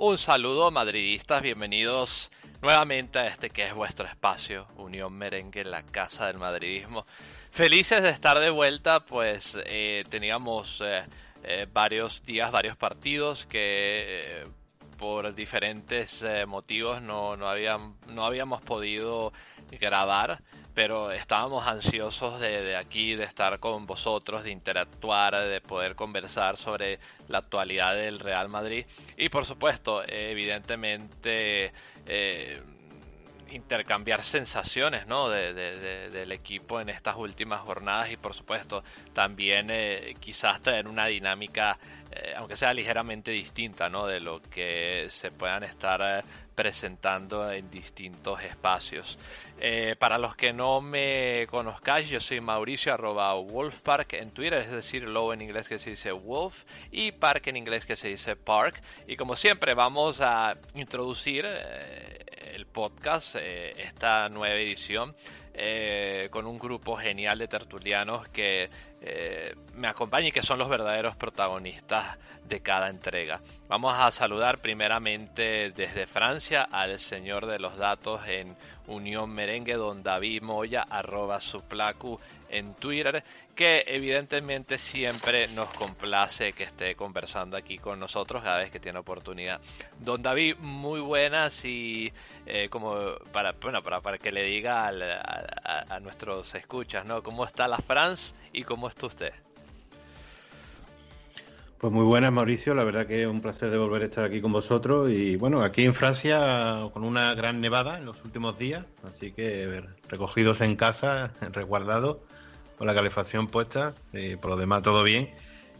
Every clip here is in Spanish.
Un saludo madridistas, bienvenidos nuevamente a este que es vuestro espacio, Unión Merengue, la casa del madridismo. Felices de estar de vuelta, pues eh, teníamos eh, eh, varios días, varios partidos que por diferentes motivos no, no, no habíamos podido grabar pero estábamos ansiosos de, aquí, de estar con vosotros, de interactuar, de poder conversar sobre la actualidad del Real Madrid y por supuesto, evidentemente, eh, intercambiar sensaciones ¿no? del equipo en estas últimas jornadas y por supuesto también eh, quizás tener una dinámica eh, aunque sea ligeramente distinta ¿no? de lo que se puedan estar presentando en distintos espacios. Eh, para los que no me conozcáis, yo soy Mauricio Wolfpark en Twitter, es decir, Low en inglés que se dice Wolf y Park en inglés que se dice Park. Y como siempre vamos a introducir eh, el podcast, eh, esta nueva edición, con un grupo genial de tertulianos que me acompaña y que son los verdaderos protagonistas de cada entrega. Vamos a saludar primeramente desde Francia al señor de los datos en Unión Merengue, don David Moya, arroba suplacu en Twitter, que evidentemente siempre nos complace que esté conversando aquí con nosotros cada vez que tiene oportunidad. Don David, muy buenas y eh, como para, bueno, para, para que le diga a, a, nuestros escuchas, ¿no? ¿Cómo está la France y cómo está usted? Pues muy buenas, Mauricio. La verdad que es un placer de volver a estar aquí con vosotros. Y bueno, aquí en Francia con una gran nevada en los últimos días. Así que recogidos en casa, resguardados, con la calefacción puesta. Y por lo demás, todo bien.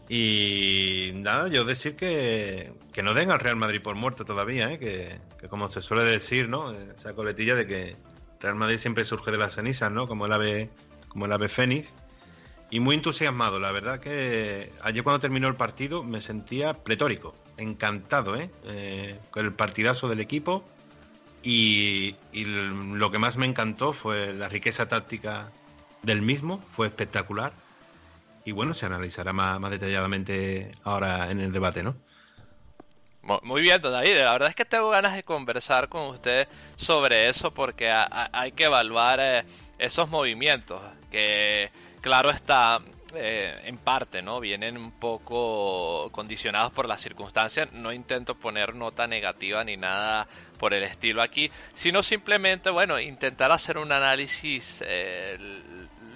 Y nada, yo decir que, que no den al Real Madrid por muerto todavía, ¿eh? que, que, como se suele decir, ¿no? Esa coletilla de que Real Madrid siempre surge de las cenizas, ¿no? Como el ave, como el ave fénix y muy entusiasmado. La verdad que ayer cuando terminó el partido me sentía pletórico, encantado ¿eh? eh con el partidazo del equipo y, lo que más me encantó fue la riqueza táctica del mismo, fue espectacular y bueno, se analizará más, más detalladamente ahora en el debate, ¿no? Muy bien, David. La verdad es que tengo ganas de conversar con usted sobre eso porque hay que evaluar eh, esos movimientos que claro está, eh, en parte, ¿no? Vienen un poco condicionados por las circunstancias. No intento poner nota negativa ni nada por el estilo aquí, sino simplemente, bueno, intentar hacer un análisis eh,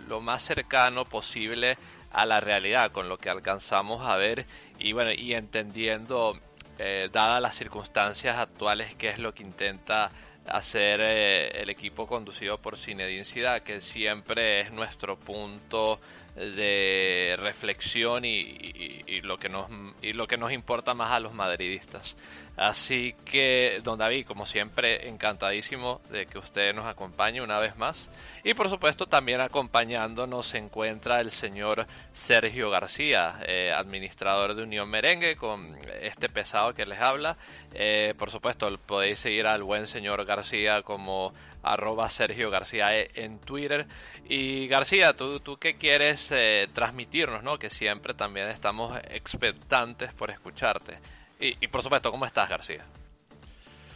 lo más cercano posible a la realidad, con lo que alcanzamos a ver y bueno, y entendiendo, eh, dadas las circunstancias actuales, qué es lo que intenta hacer eh, el equipo conducido por Zinedine Zidane, que siempre es nuestro punto de reflexión y, lo que nos y lo que nos importa más a los madridistas. Así que, don David, como siempre, encantadísimo de que usted nos acompañe una vez más. Y por supuesto, también acompañándonos se encuentra el señor Sergio García, eh, administrador de Unión Merengue, con este pesado que les habla. Eh, por supuesto, podéis seguir al buen señor García como arroba Sergio García e en Twitter. Y García, ¿tú, tú qué quieres eh, transmitirnos? ¿no? Que siempre también estamos expectantes por escucharte. Y, por supuesto, ¿cómo estás, García?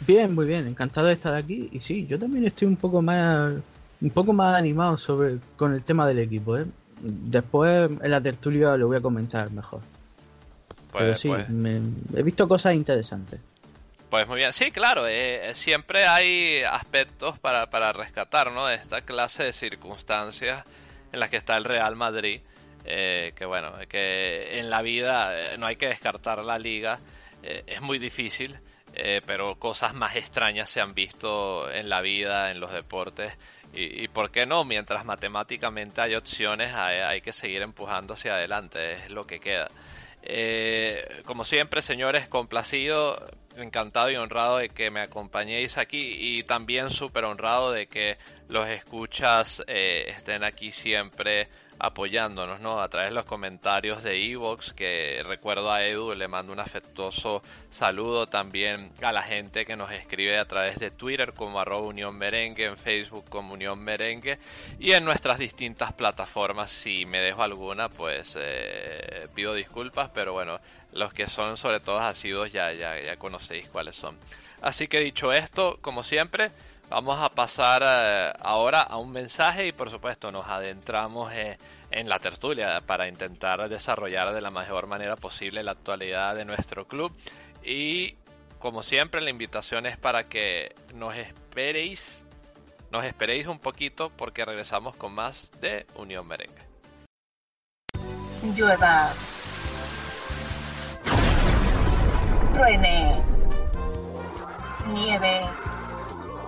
Bien, muy bien, encantado de estar aquí. Y sí, yo también estoy un poco más un poco más animado sobre con el tema del equipo, ¿eh? Después en la tertulia lo voy a comentar mejor. Pues, Pero sí, pues. he visto cosas interesantes. Pues muy bien, sí, claro, eh, siempre hay aspectos para, para rescatar, ¿no? De esta clase de circunstancias en las que está el Real Madrid, eh, que bueno, que en la vida no hay que descartar la liga, eh, es muy difícil, eh, pero cosas más extrañas se han visto en la vida, en los deportes. Y, por qué no, mientras matemáticamente hay opciones, hay, que seguir empujando hacia adelante, es lo que queda. Eh, como siempre, señores, complacido, encantado y honrado de que me acompañéis aquí y también súper honrado de que los escuchas estén aquí siempre apoyándonos, ¿no? A través de los comentarios de Evox, que recuerdo a Edu, le mando un afectuoso saludo también a la gente que nos escribe a través de Twitter como arroba Unión Merengue, en Facebook como Unión Merengue y en nuestras distintas plataformas. Si me dejo alguna, pues eh, pido disculpas, pero bueno, los que son sobre todo asidos ya, ya, ya conocéis cuáles son. Así que dicho esto, como siempre, Vamos a pasar eh, ahora a un mensaje y por supuesto nos adentramos eh, en la tertulia para intentar desarrollar de la mejor manera posible la actualidad de nuestro club. Y como siempre la invitación es para que nos esperéis, nos esperéis un poquito porque regresamos con más de Unión Merengue. Llueva. Truene. Nieve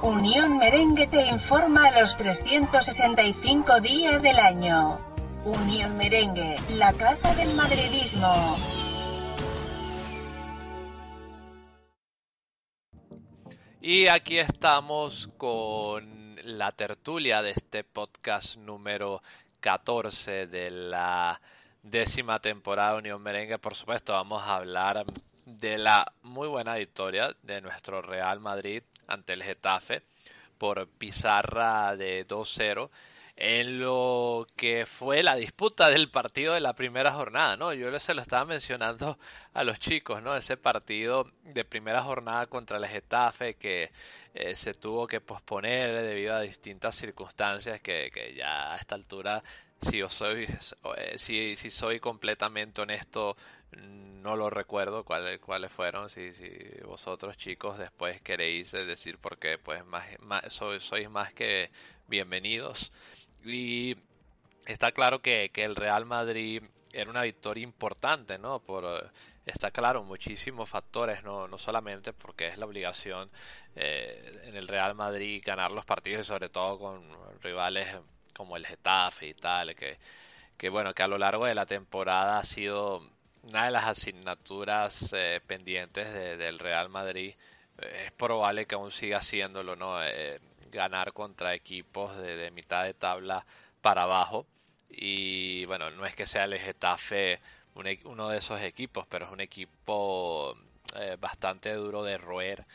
Unión Merengue te informa a los 365 días del año. Unión Merengue, la casa del madridismo. Y aquí estamos con la tertulia de este podcast número 14 de la décima temporada de Unión Merengue. Por supuesto, vamos a hablar de la muy buena victoria de nuestro Real Madrid ante el Getafe por pizarra de 2-0 en lo que fue la disputa del partido de la primera jornada, ¿no? Yo se lo estaba mencionando a los chicos, ¿no? Ese partido de primera jornada contra el Getafe que eh, se tuvo que posponer debido a distintas circunstancias que, que ya a esta altura, si yo soy, eh, si, si soy completamente honesto, no lo recuerdo cuáles cuáles fueron. Si, si vosotros chicos después queréis decir por qué, pues más, sois, más que bienvenidos. Y está claro que, que, el Real Madrid era una victoria importante, ¿no? Por, está claro, muchísimos factores, no, no solamente porque es la obligación eh, en el Real Madrid ganar los partidos y sobre todo con rivales como el Getafe y tal, que, que bueno, que a lo largo de la temporada ha sido una de las asignaturas eh, pendientes del Real Madrid. Eh, es probable que aún siga haciéndolo, ¿no? Eh, ganar contra equipos de, mitad de tabla para abajo. Y bueno, no es que sea el Getafe e, uno de esos equipos, pero es un equipo bastante duro de roer.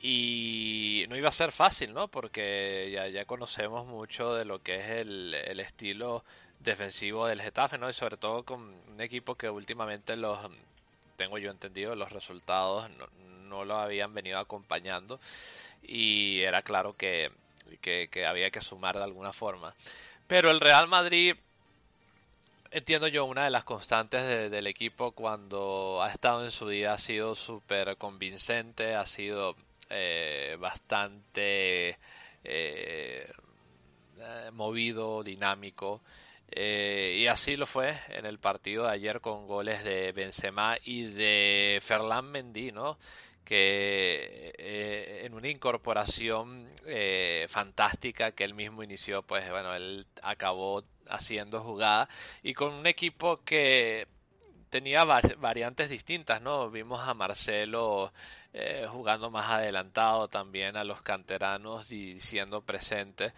Y no iba a ser fácil, ¿no? Porque ya, conocemos mucho de lo que es el estilo defensivo del Getafe, ¿no? Y sobre todo con un equipo que últimamente los, tengo yo entendido, los resultados no, lo habían venido acompañando y era claro que, que, había que sumar de alguna forma. Pero el Real Madrid, entiendo yo, una de las constantes del equipo cuando ha estado en su día ha sido súper convincente, ha sido eh, bastante eh, eh, movido, dinámico. Eh, y así lo fue en el partido de ayer con goles de Benzema y de Ferland Mendy, ¿no? que eh, en una incorporación eh, fantástica que él mismo inició, pues bueno, él acabó haciendo jugada y con un equipo que tenía variantes distintas, ¿no? Vimos a Marcelo jugando más adelantado, también a los canteranos y siendo presentes,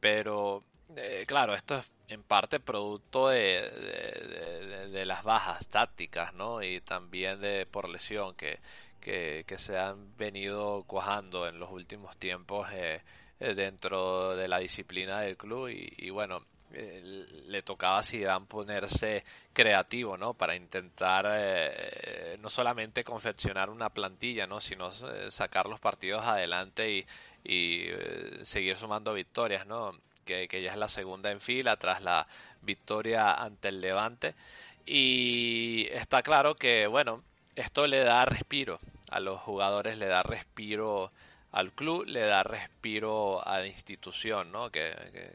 pero eh, claro, esto es en parte producto de, las bajas tácticas, ¿no? Y también de por lesión que, que, se han venido cuajando en los últimos tiempos eh, eh, dentro de la disciplina del club y, bueno, le tocaba a ponerse creativo, ¿no? Para intentar no solamente confeccionar una plantilla, ¿no? Sino sacar los partidos adelante y, y seguir sumando victorias, ¿no? Que, ya es la segunda en fila tras la victoria ante el Levante. Y está claro que, bueno, esto le da respiro a los jugadores, le da respiro al club, le da respiro a la institución, ¿no? Que,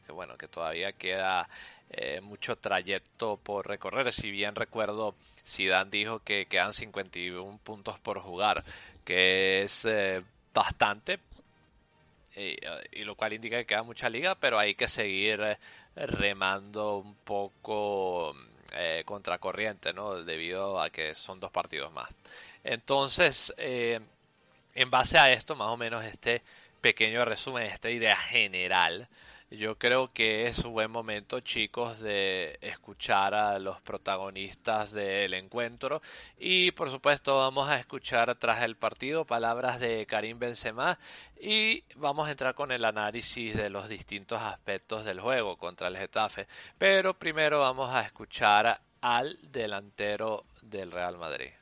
bueno, que todavía queda eh, mucho trayecto por recorrer. Si bien recuerdo, Zidane dijo que quedan 51 puntos por jugar, que es eh, bastante, y, lo cual indica que queda mucha liga, pero hay que seguir eh, remando un poco eh, contracorriente, ¿no? Debido a que son dos partidos más. Entonces, eh, en base a esto, más o menos este pequeño resumen, esta idea general, yo creo que es un buen momento, chicos, de escuchar a los protagonistas del encuentro y por supuesto vamos a escuchar tras el partido palabras de Karim Benzema y vamos a entrar con el análisis de los distintos aspectos del juego contra el Getafe. Pero primero vamos a escuchar al delantero del Real Madrid.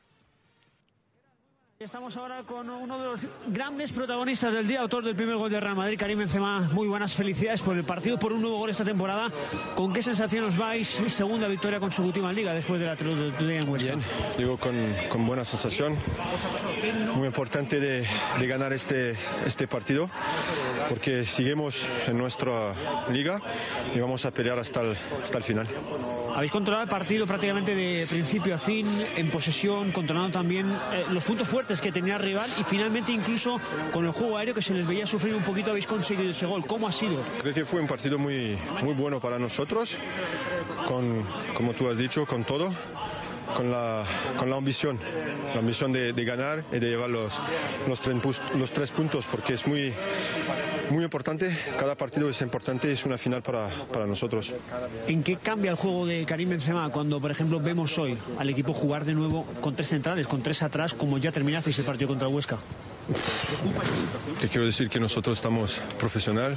Estamos ahora con uno de los grandes protagonistas del día, autor del primer gol de Real Madrid, Karim Benzema. Muy buenas felicidades por el partido, por un nuevo gol esta temporada. ¿Con qué sensación os vais? Segunda victoria consecutiva en Liga después de la trilogía en. Bien, digo con, con, buena sensación. Muy importante de, de, ganar este, este partido porque seguimos en nuestra liga y vamos a pelear hasta el, hasta el final. Habéis controlado el partido prácticamente de principio a fin, en posesión, controlando también eh, los puntos fuertes que tenía rival y finalmente incluso con el juego aéreo que se les veía sufrir un poquito habéis conseguido ese gol. ¿Cómo ha sido? Creo que fue un partido muy, muy bueno para nosotros, con, como tú has dicho, con todo con la, con la ambición, la ambición de, de ganar y de llevar los, los, tres, los tres puntos, porque es muy, muy importante, cada partido es importante, es una final para, para nosotros. ¿En qué cambia el juego de Karim Benzema cuando, por ejemplo, vemos hoy al equipo jugar de nuevo con tres centrales, con tres atrás, como ya terminasteis el partido contra Huesca? Te quiero decir que nosotros estamos profesional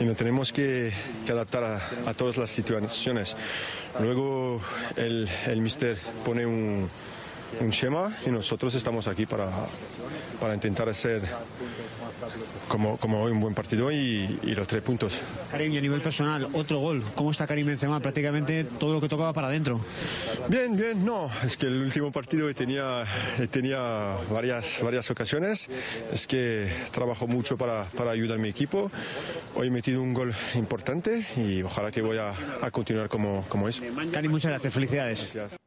y nos tenemos que, que adaptar a, a, todas las situaciones. Luego el, el mister pone un, un schema y nosotros estamos aquí para, para intentar hacer como, como hoy un buen partido y, y, los tres puntos. Karim, y a nivel personal, otro gol. ¿Cómo está Karim Benzema? Prácticamente todo lo que tocaba para adentro. Bien, bien, no. Es que el último partido tenía, tenía varias, varias ocasiones. Es que trabajo mucho para, para ayudar a mi equipo. Hoy he metido un gol importante y ojalá que voy a, a continuar como, como eso. Karim, muchas gracias. Felicidades. Gracias.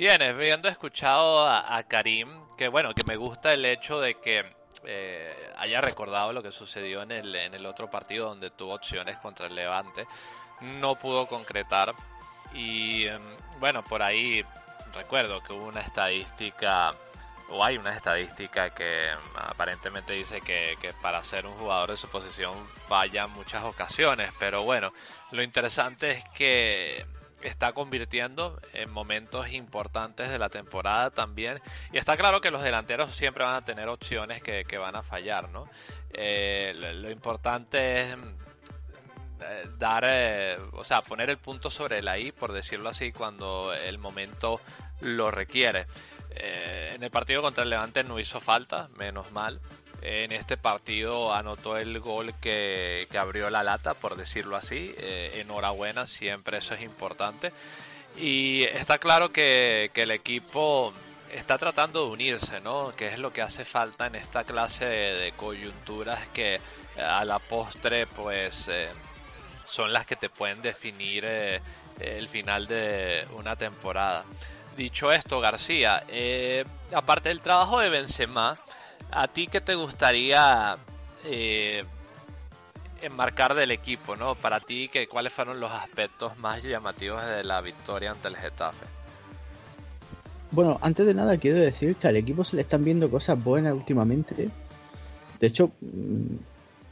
Bien, habiendo escuchado a, Karim, que bueno, que me gusta el hecho de que eh, haya recordado lo que sucedió en el, en el otro partido donde tuvo opciones contra el Levante, no pudo concretar y bueno, por ahí recuerdo que hubo una estadística o hay una estadística que aparentemente dice que, para ser un jugador de su posición falla muchas ocasiones, pero bueno, lo interesante es que está convirtiendo en momentos importantes de la temporada también. Y está claro que los delanteros siempre van a tener opciones que, van a fallar, ¿no? Eh, lo, importante es eh, dar, eh, o sea, poner el punto sobre la I, por decirlo así, cuando el momento lo requiere. En el partido contra el Levante no hizo falta, menos mal. En este partido anotó el gol que, que abrió la lata, por decirlo así. Eh, enhorabuena, siempre eso es importante. Y está claro que, que, el equipo está tratando de unirse, ¿no? Que es lo que hace falta en esta clase de, de coyunturas que eh, a la postre, pues, eh, son las que te pueden definir eh, el final de una temporada. Dicho esto, García, eh, aparte del trabajo de Benzema, ¿a ti qué te gustaría eh, enmarcar del equipo? ¿no? Para ti, que, ¿cuáles fueron los aspectos más llamativos de la victoria ante el Getafe? Bueno, antes de nada quiero decir que al equipo se le están viendo cosas buenas últimamente. De hecho,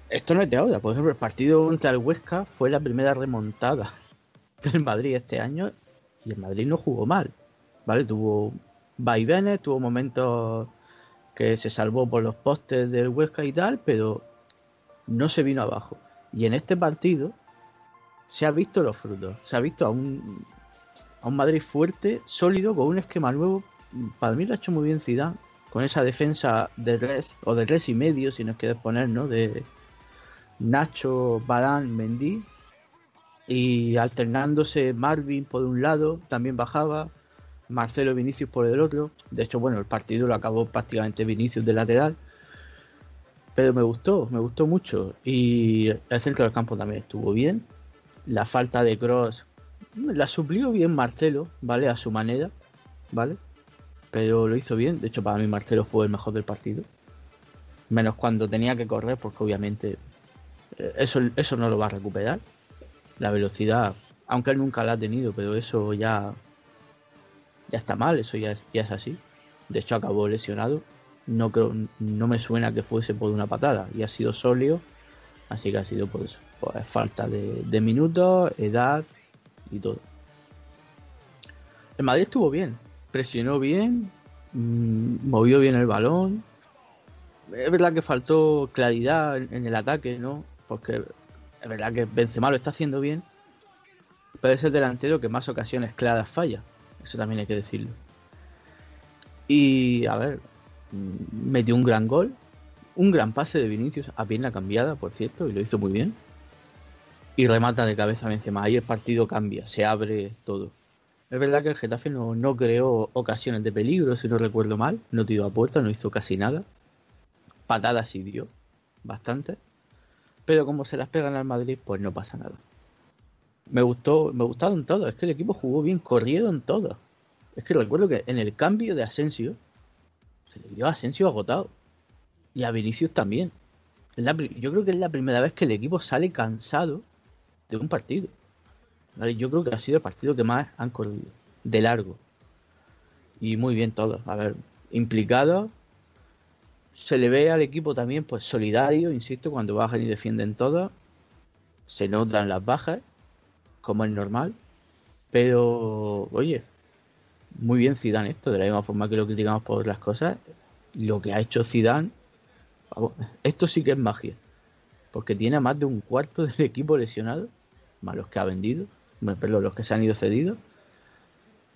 esto no es de ahora. Por ejemplo, el partido contra el Huesca fue la primera remontada del Madrid este año y el Madrid no jugó mal. ¿Vale? Tuvo vaivenes, tuvo momentos que se salvó por los postes del Huesca y tal, pero no se vino abajo. Y en este partido se ha visto los frutos. Se ha visto a un, a un Madrid fuerte, sólido, con un esquema nuevo. Para mí lo ha hecho muy bien Zidane, con esa defensa de res, o de res y medio, si nos quieres poner, ¿no? De Nacho, Barán, Mendy. Y alternándose Marvin por un lado, también bajaba. Marcelo Vinicius por el otro. De hecho, bueno, el partido lo acabó prácticamente Vinicius de lateral. Pero me gustó, me gustó mucho. Y el centro del campo también estuvo bien. La falta de cross la suplió bien Marcelo, ¿vale? A su manera, ¿vale? Pero lo hizo bien. De hecho, para mí Marcelo fue el mejor del partido. Menos cuando tenía que correr, porque obviamente eso, eso no lo va a recuperar. La velocidad, aunque él nunca la ha tenido, pero eso ya ya está mal, eso ya, es así. De hecho, acabó lesionado. no creo, no me suena que fuese por una patada y ha sido sólido, así que ha sido por eso, pues falta de, de minutos, edad y todo. El Madrid estuvo bien, presionó bien, mm, movió bien el balón. Es verdad que faltó claridad en, en el ataque, ¿no? Porque es verdad que Benzema lo está haciendo bien, pero es el delantero que más ocasiones claras falla. Eso también hay que decirlo. Y a ver, mm, metió un gran gol, un gran pase de Vinicius a pierna cambiada, por cierto, y lo hizo muy bien. Y remata de cabeza Benzema. Ahí el partido cambia, se abre todo. Es verdad que el Getafe no, no creó ocasiones de peligro, si no recuerdo mal. No tiró a puerta, no hizo casi nada. Patadas sí dio, bastante. Pero como se las pegan al Madrid, pues no pasa nada. Me gustó, me gustaron todos. Es que el equipo jugó bien, corrieron todos. Es que recuerdo que en el cambio de Asensio, se le dio a Asensio agotado. Y a Vinicius también. Yo creo que es la primera vez que el equipo sale cansado de un partido. Yo creo que ha sido el partido que más han corrido. De largo. Y muy bien todos. A ver, implicados. Se le ve al equipo también, pues solidario, insisto, cuando bajan y defienden todos. Se notan las bajas, como es normal. Pero, oye, muy bien Zidane esto, de la misma forma que lo criticamos por las cosas. Lo que ha hecho Zidane, esto sí que es magia. Porque tiene a más de un cuarto del equipo lesionado, más los que ha vendido, perdón, los que se han ido cedidos.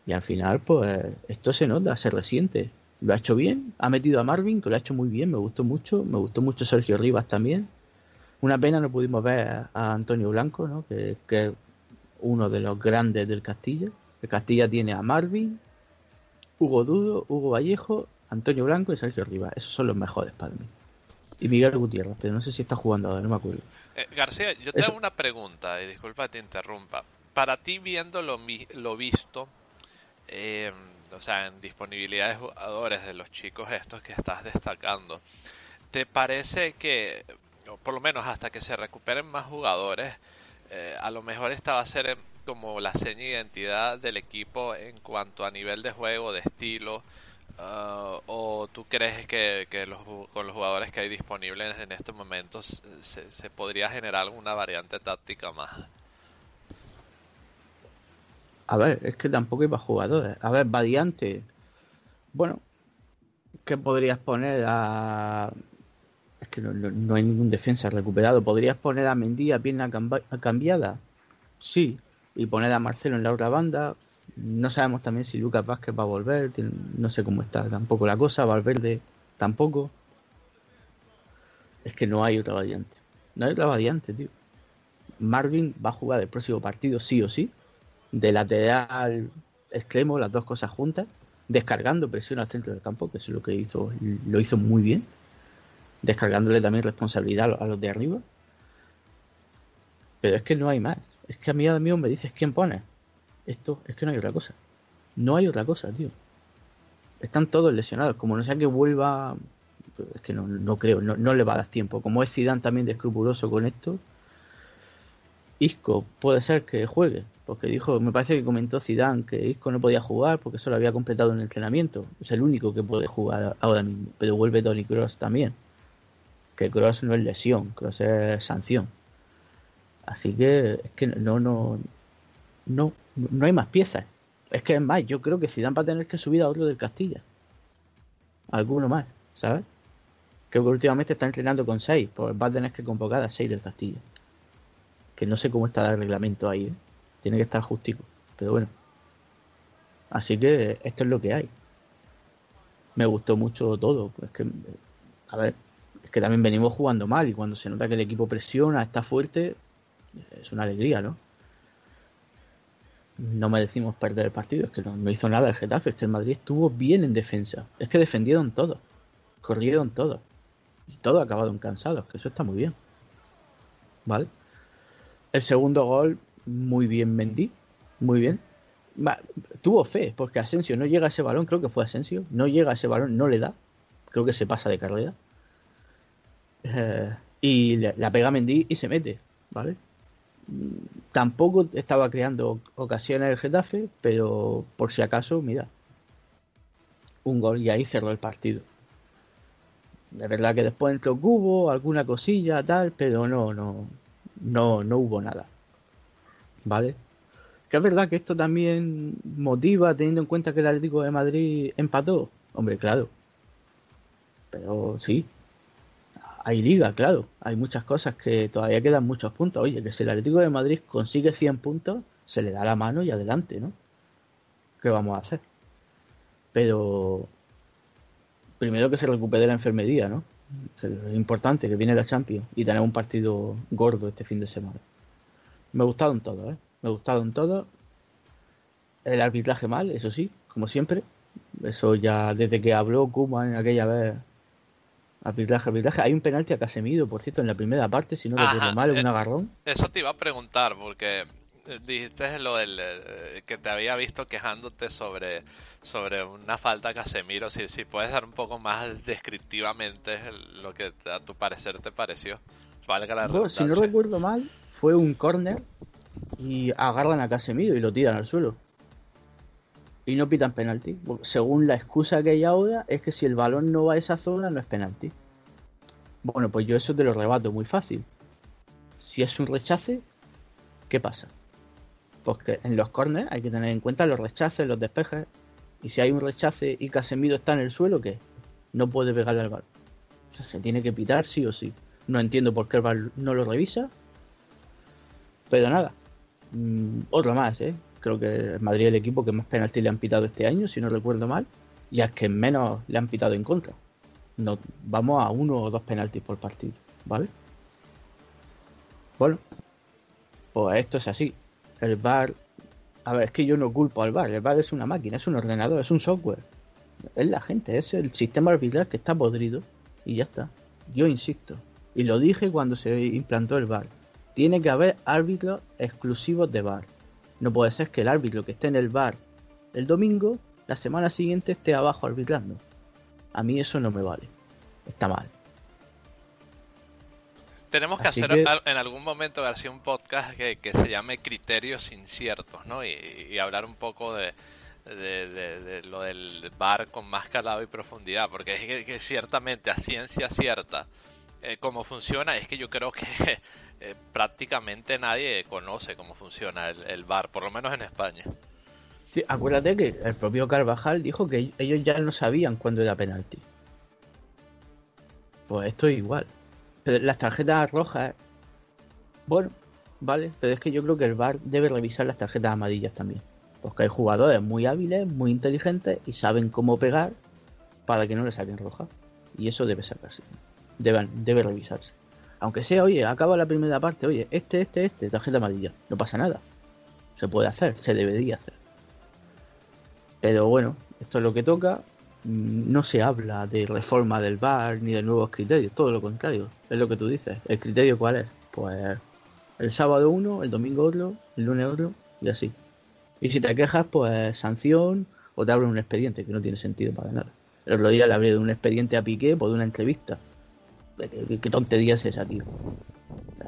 Y al final, pues, esto se nota, se resiente. Lo ha hecho bien, ha metido a Marvin, que lo ha hecho muy bien, me gustó mucho, me gustó mucho Sergio Rivas también. Una pena no pudimos ver a Antonio Blanco, ¿no? que, que uno de los grandes del Castilla. El Castilla tiene a Marvin, Hugo Dudo, Hugo Vallejo, Antonio Blanco y Sergio Rivas. Esos son los mejores para mí. Y Miguel Gutiérrez, pero no sé si está jugando ahora, no me acuerdo. Eh, García, yo te Eso- hago una pregunta, y disculpa que te interrumpa. Para ti, viendo lo, lo visto, eh, o sea, en disponibilidad de jugadores de los chicos estos que estás destacando, ¿te parece que, por lo menos hasta que se recuperen más jugadores, eh, a lo mejor esta va a ser eh, como la seña de identidad del equipo en cuanto a nivel de juego, de estilo? ah, ¿O tú crees que, con los jugadores que hay disponibles en estos momentos se, podría generar alguna variante táctica más? A ver, es que tampoco iba jugadores. A ver, variante. Bueno, ¿qué podrías poner a.? Es que no, no- no hay ningún defensa recuperado. ¿Podrías poner a Mendy a pierna cambiada? Sí. Y poner a Marcelo en la otra banda. No sabemos también si Lucas Vázquez va a volver. No sé cómo está tampoco la cosa. Valverde tampoco. Es que no hay otra variante. No hay otra variante, tío. Marvin va a jugar el próximo partido sí o sí de lateral extremo, las dos cosas juntas, descargando presión al centro del campo, que es lo que hizo, lo hizo muy bien, descargándole también responsabilidad a los- de arriba. Pero es que no hay más. Es que a mí ahora me dices quién pone. Esto es que no hay otra cosa. No hay otra cosa, tío. Están todos lesionados. Como no sea que vuelva, es que no, no creo, no, no le va a dar tiempo. Como es Zidane también de escrupuloso con esto, Isco puede ser que juegue, porque dijo, me parece que comentó Zidane que Isco no podía jugar porque solo había completado un entrenamiento. Es el único que puede jugar ahora mismo, pero vuelve Tony Cross también. Que Cross no es lesión, Cross es sanción. Así que es que no, no, no, no hay más piezas. Es que es más, yo creo que Zidane va a tener que subir a otro del Castilla. Alguno más, ¿sabes? Creo que últimamente está entrenando con seis, pues va a tener que convocar a seis del Castilla que no sé cómo está el reglamento ahí, ¿eh? tiene que estar justico, pero bueno. Así que esto es lo que hay. Me gustó mucho todo, pues que, a ver, es que también venimos jugando mal y cuando se nota que el equipo presiona, está fuerte, es una alegría, ¿no? No merecimos perder el partido, es que no, hizo nada el Getafe, es que el Madrid estuvo bien en defensa, es que defendieron todos, corrieron todos y todos acabaron cansados, que eso está muy bien. ¿Vale? El segundo gol, muy bien Mendy, muy bien. Tuvo fe, porque Asensio no llega a ese balón, creo que fue Asensio, no llega a ese balón, no le da, creo que se pasa de carrera. Y la pega Mendy y se mete, ¿vale? Tampoco estaba creando ocasiones el Getafe, pero por si acaso, mira, un gol y ahí cerró el partido. De verdad que después entró Cubo, alguna cosilla, tal, pero no, no, no, no hubo nada. ¿Vale? Que es verdad que esto también motiva teniendo en cuenta que el Atlético de Madrid empató. Hombre, claro. Pero sí. Hay liga, claro. Hay muchas cosas que todavía quedan muchos puntos. Oye, que si el Atlético de Madrid consigue 100 puntos, se le da la mano y adelante, ¿no? ¿Qué vamos a hacer? Pero primero que se recupere la enfermería, ¿no? es importante, que viene la Champions y tener un partido gordo este fin de semana. Me ha gustado en todo, ¿eh? Me ha gustado en todo. El arbitraje mal, eso sí, como siempre. Eso ya desde que habló Kuma en aquella vez. Arbitraje, arbitraje. Hay un penalti a Casemiro, por cierto, en la primera parte, si no recuerdo mal, un eh, agarrón. Eso te iba a preguntar, porque eh, dijiste lo del eh, que te había visto quejándote sobre sobre una falta a Casemiro si, si puedes dar un poco más descriptivamente lo que a tu parecer te pareció si no recuerdo mal fue un corner y agarran a Casemiro y lo tiran al suelo y no pitan penalti según la excusa que hay ahora es que si el balón no va a esa zona no es penalti bueno pues yo eso te lo rebato muy fácil si es un rechace ¿qué pasa? Porque en los corners hay que tener en cuenta los rechaces, los despejes. Y si hay un rechace y Casemiro está en el suelo, ¿qué? No puede pegarle al bar. O sea, se tiene que pitar sí o sí. No entiendo por qué el bar no lo revisa. Pero nada. Mm, otro más, ¿eh? Creo que el Madrid el equipo que más penaltis le han pitado este año, si no recuerdo mal. Y al que menos le han pitado en contra. No, vamos a uno o dos penaltis por partido, ¿vale? Bueno, pues esto es así el bar. A ver, es que yo no culpo al bar. El bar es una máquina, es un ordenador, es un software. Es la gente, es el sistema arbitral que está podrido. Y ya está. Yo insisto. Y lo dije cuando se implantó el bar. Tiene que haber árbitros exclusivos de bar. No puede ser que el árbitro que esté en el bar el domingo, la semana siguiente esté abajo arbitrando. A mí eso no me vale. Está mal. Tenemos que hacer en algún momento, García, un podcast que, se llame Criterios Inciertos, ¿no? Y, hablar un poco de, lo del bar con más calado y profundidad, porque es que, ciertamente a ciencia cierta eh, cómo funciona, es que yo creo que eh, prácticamente nadie conoce cómo funciona el, el bar, por lo menos en España. Sí, acuérdate que el propio Carvajal dijo que ellos ya no sabían cuándo era penalti. Pues esto es igual. Las tarjetas rojas, bueno, vale, pero es que yo creo que el VAR debe revisar las tarjetas amarillas también. Porque hay jugadores muy hábiles, muy inteligentes y saben cómo pegar para que no le saquen roja. Y eso debe sacarse. Debe, debe revisarse. Aunque sea, oye, acaba la primera parte, oye, este, este, este, tarjeta amarilla. No pasa nada. Se puede hacer, se debería hacer. Pero bueno, esto es lo que toca no se habla de reforma del bar ni de nuevos criterios, todo lo contrario, es lo que tú dices. ¿El criterio cuál es? Pues el sábado uno, el domingo otro, el lunes otro y así. Y si te quejas, pues sanción o te abren un expediente que no tiene sentido para nada. El otro día le abrí un expediente a Piqué por una entrevista. ¿Qué, tontería es esa, tío?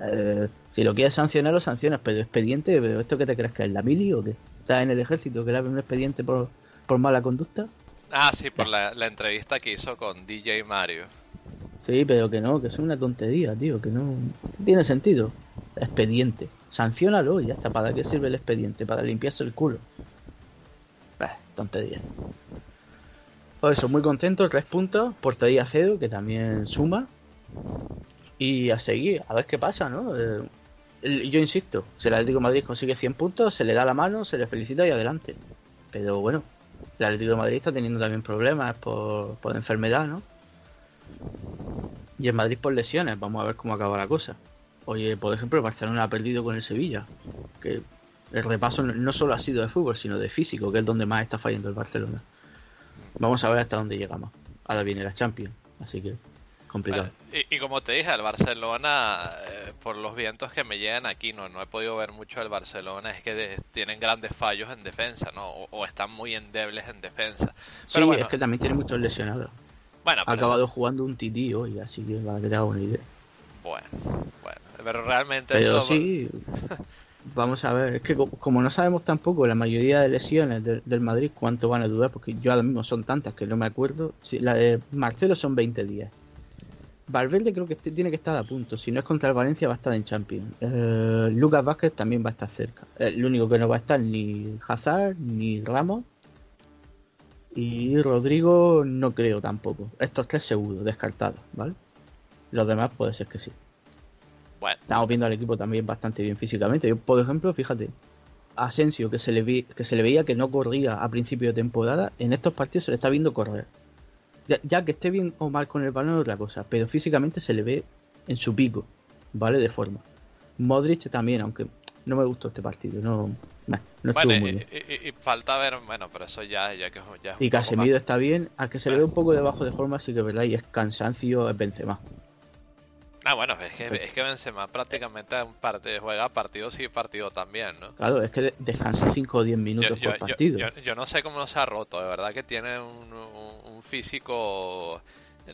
Eh, si lo quieres sancionar, lo sancionas, pero expediente, pero ¿esto qué te crees que es la mili o qué? ¿Estás en el ejército que le un expediente por, por mala conducta? Ah, sí, por la, entrevista que hizo con DJ Mario. Sí, pero que no, que es una tontería, tío, que no, tiene sentido. Expediente. Sanciónalo y ya está. ¿Para qué sirve el expediente? Para limpiarse el culo. Tontería. Por eso, muy contento, tres puntos. Portería cero, que también suma. Y a seguir, a ver qué pasa, ¿no? Eh, yo insisto, si el Atlético de Madrid consigue 100 puntos, se le da la mano, se le felicita y adelante. Pero bueno, el Atlético de Madrid está teniendo también problemas por, por enfermedad, ¿no? Y en Madrid por lesiones, vamos a ver cómo acaba la cosa. Oye, por ejemplo, el Barcelona ha perdido con el Sevilla, que el repaso no solo ha sido de fútbol, sino de físico, que es donde más está fallando el Barcelona. Vamos a ver hasta dónde llegamos. Ahora viene la Champions, así que complicado. y, como te dije, el Barcelona, eh, por los vientos que me llegan aquí, no, no he podido ver mucho del Barcelona, es que tienen grandes fallos en defensa, ¿no? O, están muy endebles en defensa. Pero sí, es que también tiene muchos lesionados. Bueno, ha acabado jugando un tití hoy, así que para que te haga una idea. Bueno, bueno, pero realmente pero sí, vamos a ver, es que como no sabemos tampoco la mayoría de lesiones del Madrid cuánto van a durar, porque yo ahora mismo son tantas que no me acuerdo, la de Marcelo son 20 días Valverde creo que este tiene que estar a punto. Si no es contra el Valencia, va a estar en Champions. Eh, Lucas Vázquez también va a estar cerca. el único que no va a estar ni Hazard ni Ramos. Y Rodrigo no creo tampoco. Estos tres seguros, descartados, ¿vale? Los demás puede ser que sí. Bueno. Estamos viendo al equipo también bastante bien físicamente. Yo, por ejemplo, fíjate, Asensio, que se, le vi, que se le veía que no corría a principio de temporada, en estos partidos se le está viendo correr. Ya, que esté bien o mal con el balón es otra cosa, pero físicamente se le ve en su pico, ¿vale? De forma. Modric también, aunque no me gustó este partido, no, no, estuvo muy bien. Y, falta ver, bueno, pero eso ya, ya que ya Y Casemiro está bien, al que se le ve un poco debajo de forma, sí que verdad, y es cansancio, es Benzema. Ah, bueno, es que, es que Benzema prácticamente juega partido sí partido también, ¿no? Claro, es que descansa 5 o 10 minutos por partido. Yo, no sé cómo no se ha roto, de verdad que tiene un, físico,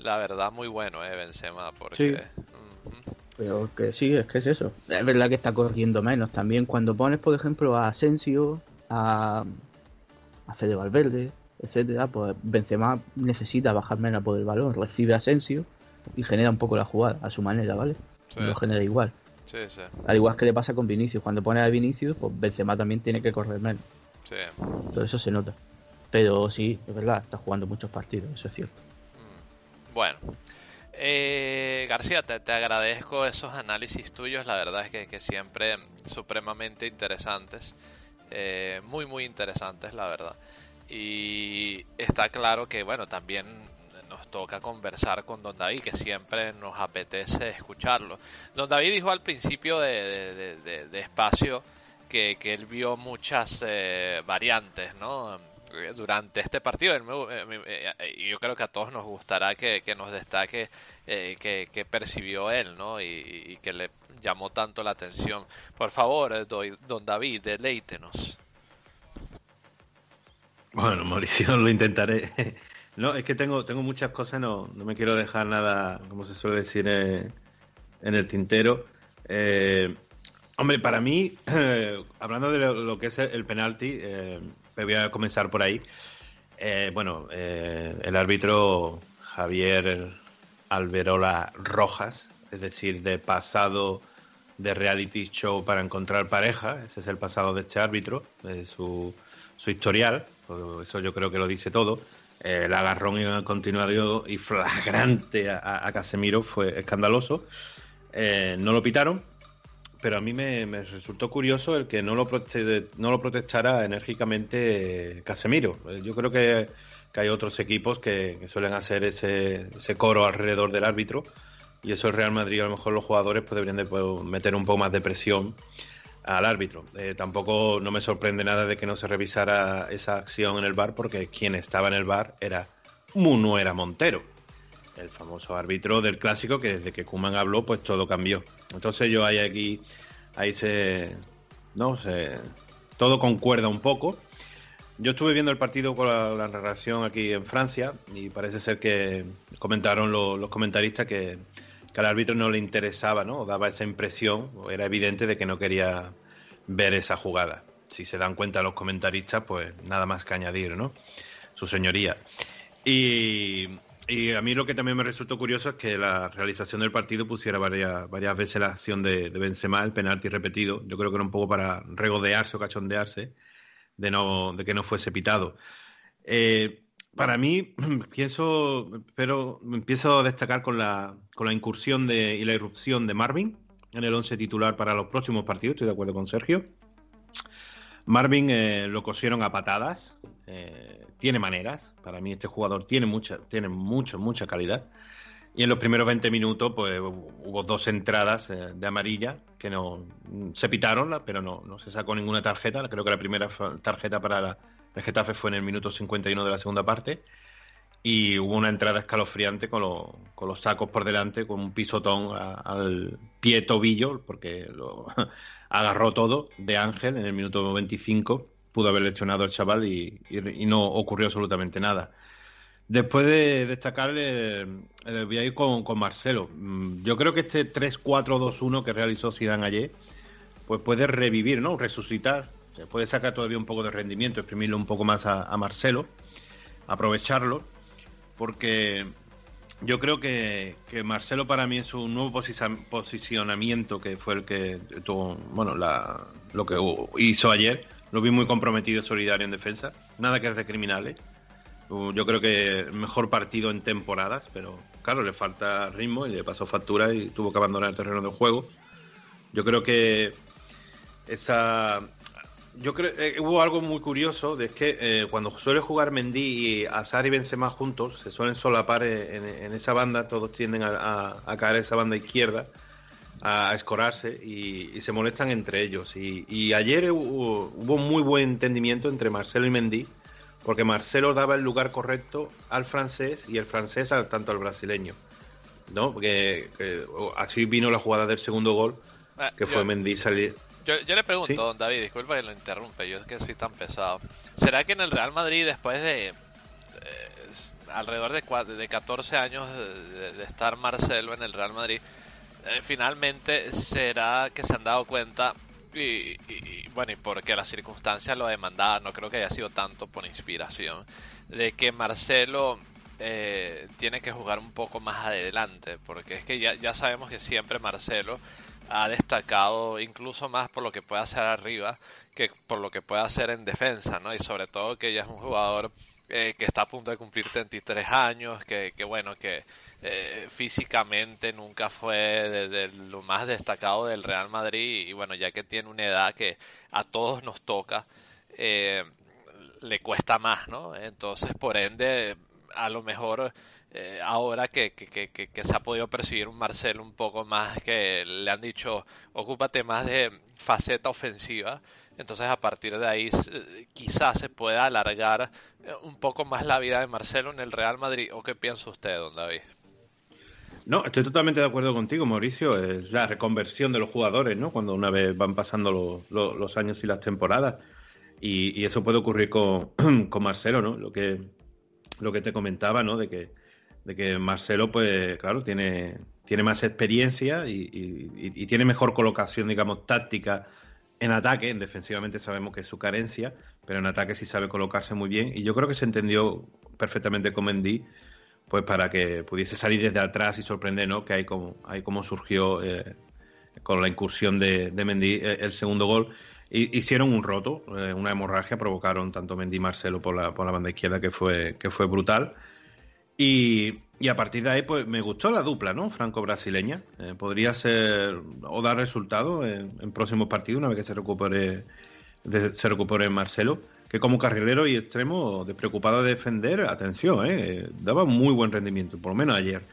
la verdad, muy bueno, ¿eh? Benzema, porque... Sí. Pero que sí, es que es eso. Es verdad que está corriendo menos también. Cuando pones, por ejemplo, a Asensio, a, a Fede Valverde, etcétera, pues Benzema necesita bajar menos por el balón, recibe a Asensio y genera un poco la jugada a su manera, ¿vale? Lo genera igual. Sí, sí. Al igual que le pasa con Vinicius. Cuando pone a Vinicius, pues Benzema también tiene que correr menos. Sí. Todo eso se nota. Pero sí, es verdad, está jugando muchos partidos, eso es cierto. Mm. Bueno. Eh, García, te, agradezco esos análisis tuyos, la verdad es que, siempre supremamente interesantes, eh, muy muy interesantes, la verdad. Y está claro que, bueno, también toca conversar con don David, que siempre nos apetece escucharlo. Don David dijo al principio de, espacio que, él vio muchas eh, variantes, ¿no? Durante este partido, eh, y yo creo que a todos nos gustará que, nos destaque eh, que, percibió él, ¿no? Y, que le llamó tanto la atención. Por favor, don David, deleítenos. Bueno, Mauricio, lo intentaré. No, es que tengo, tengo muchas cosas, no, no me quiero dejar nada, como se suele decir, eh, en, el tintero. Eh, hombre, para mí, hablando de lo, que es el penalti, eh, voy a comenzar por ahí. bueno, el árbitro Javier Alberola Rojas, es decir, de pasado de reality show para encontrar pareja, ese es el pasado de este árbitro, su, su historial, eso yo creo que lo dice todo el agarrón continuado y flagrante a, Casemiro fue escandaloso. Eh, no lo pitaron, pero a mí me, resultó curioso el que no lo, no lo protestara enérgicamente Casemiro. Eh, yo creo que, hay otros equipos que, suelen hacer ese, coro alrededor del árbitro y eso el Real Madrid a lo mejor los jugadores pues, deberían de pues, meter un poco más de presión al árbitro. Eh, tampoco no me sorprende nada de que no se revisara esa acción en el bar porque quien estaba en el bar era Munuera Montero, el famoso árbitro del clásico que desde que Kuman habló pues todo cambió. Entonces yo ahí aquí, ahí se, no sé, todo concuerda un poco. Yo estuve viendo el partido con la, relación aquí en Francia y parece ser que comentaron los comentaristas que que al árbitro no le interesaba, ¿no? O daba esa impresión, o era evidente de que no quería ver esa jugada. Si se dan cuenta los comentaristas, pues nada más que añadir, ¿no? Su señoría. Y, a mí lo que también me resultó curioso es que la realización del partido pusiera varias, varias veces la acción de, de Benzema, el penalti repetido. Yo creo que era un poco para regodearse o cachondearse de, no, de que no fuese pitado. Eh, para mí, pienso, pero empiezo a destacar con la, con la incursión de, y la irrupción de Marvin en el once titular para los próximos partidos, estoy de acuerdo con Sergio. Marvin eh, lo cosieron a patadas, eh, tiene maneras, para mí este jugador tiene mucha, tiene mucho, mucha calidad. Y en los primeros 20 minutos, pues hubo dos entradas eh, de amarilla que no se pitaron, pero no, no se sacó ninguna tarjeta. Creo que la primera tarjeta para la, el Getafe fue en el minuto 51 de la segunda parte y hubo una entrada escalofriante con, con los sacos por delante, con un pisotón al pie tobillo, porque lo agarró todo de Ángel en el minuto 25. Pudo haber lesionado al chaval y, no ocurrió absolutamente nada. Después de destacar, eh, voy a ir con, con, Marcelo. Mm, yo creo que este 3-4-2-1 que realizó Zidane ayer, pues puede revivir, ¿no? Resucitar se puede sacar todavía un poco de rendimiento, exprimirlo un poco más a, Marcelo, aprovecharlo, porque yo creo que, Marcelo para mí es un nuevo posicionamiento que fue el que tuvo, bueno, lo que hizo ayer. Lo vi muy comprometido solidario en defensa. Nada que de criminales. Yo creo que mejor partido en temporadas, pero claro, le falta ritmo y le pasó factura y tuvo que abandonar el terreno de juego. Yo creo que esa, yo creo eh, hubo algo muy curioso de que eh, cuando suele jugar Mendy y Azar y Benzema juntos se suelen solapar en, en esa banda todos tienden a, caer a esa banda izquierda a, escorarse y, se molestan entre ellos. Y, ayer hubo, hubo, muy buen entendimiento entre Marcelo y Mendy porque Marcelo daba el lugar correcto al francés y el francés al tanto al brasileño no porque así vino la jugada del segundo gol ah, que fue Mendy salir yo, le pregunto, David, disculpa que lo interrumpe, yo es que soy tan pesado. ¿Será que en el Real Madrid, después de eh, alrededor de, de 14 años de, estar Marcelo en el Real Madrid, eh, finalmente será que se han dado cuenta y, bueno, y porque las circunstancias lo demandaban, no creo que haya sido tanto por inspiración, de que Marcelo eh, tiene que jugar un poco más adelante, porque es que ya, ya sabemos que siempre Marcelo ha destacado incluso más por lo que puede hacer arriba que por lo que puede hacer en defensa, ¿no? Y sobre todo que ella es un jugador eh, que está a punto de cumplir 33 años, que, que bueno, que eh, físicamente nunca fue de, lo más destacado del Real Madrid y bueno, ya que tiene una edad que a todos nos toca, eh, le cuesta más, ¿no? Entonces, por ende, a lo mejor eh, ahora que, que, se ha podido percibir un Marcelo un poco más que le han dicho ocúpate más de faceta ofensiva entonces a partir de ahí quizás se pueda alargar eh, un poco más la vida de Marcelo en el Real Madrid o qué piensa usted don David no, estoy totalmente de acuerdo contigo, Mauricio. Es la reconversión de los jugadores, ¿no? Cuando una vez van pasando los años y las temporadas. Y, eso puede ocurrir con, con Marcelo, ¿no? Lo que, lo que te comentaba, ¿no? De que de que Marcelo, pues claro, tiene, tiene más experiencia y, tiene mejor colocación, digamos, táctica en ataque. En defensivamente sabemos que es su carencia, pero en ataque sí sabe colocarse muy bien. Y yo creo que se entendió perfectamente con Mendy, pues para que pudiese salir desde atrás y sorprender, ¿no? Que hay como, hay como surgió eh, con la incursión de, de Mendy eh, el segundo gol. Hicieron un roto, eh, una hemorragia, provocaron tanto Mendy y Marcelo por la, por la banda izquierda que fue, que fue brutal. Y, a partir de ahí, pues me gustó la dupla, ¿no? Franco-brasileña. Eh, podría ser o dar resultado en, próximos partidos, una vez que se recupere, se recupere Marcelo, que como carrilero y extremo, despreocupado de defender, atención, ¿eh? daba muy buen rendimiento, por lo menos ayer.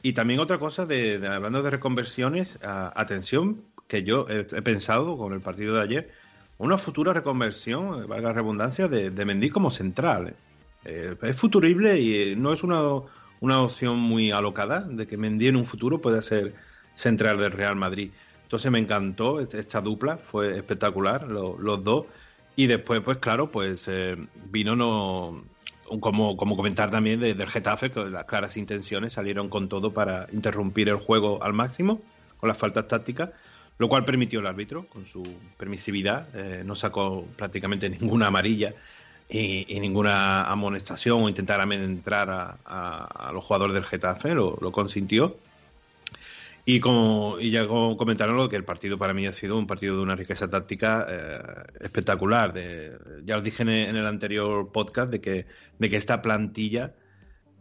Y también otra cosa, de, hablando de reconversiones, atención, que yo he, pensado con el partido de ayer, una futura reconversión, valga la redundancia, de, de Mendy como central. ¿eh? Eh, es futurible y no es una, una opción muy alocada de que Mendy en un futuro pueda ser central del Real Madrid. Entonces me encantó esta dupla, fue espectacular los dos. Y después, pues claro, pues eh, vino no, como, como comentar también del Getafe, que las claras intenciones salieron con todo para interrumpir el juego al máximo, con las faltas tácticas, lo cual permitió el árbitro, con su permisividad, eh, no sacó prácticamente ninguna amarilla y, ninguna amonestación o intentar amedrentar a, los jugadores del Getafe, lo, consintió. Y como y ya comentaron lo que el partido para mí ha sido un partido de una riqueza táctica eh, espectacular. ya os dije en, el anterior podcast de que, de que esta plantilla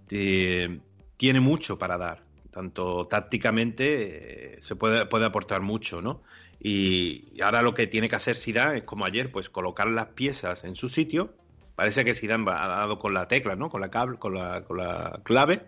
tiene mucho para dar. Tanto tácticamente eh, se puede, puede aportar mucho, ¿no? Y, ahora lo que tiene que hacer Zidane es como ayer, pues colocar las piezas en su sitio Parece que Zidane ha dado con la tecla, ¿no? Con la, cable, con la, con la clave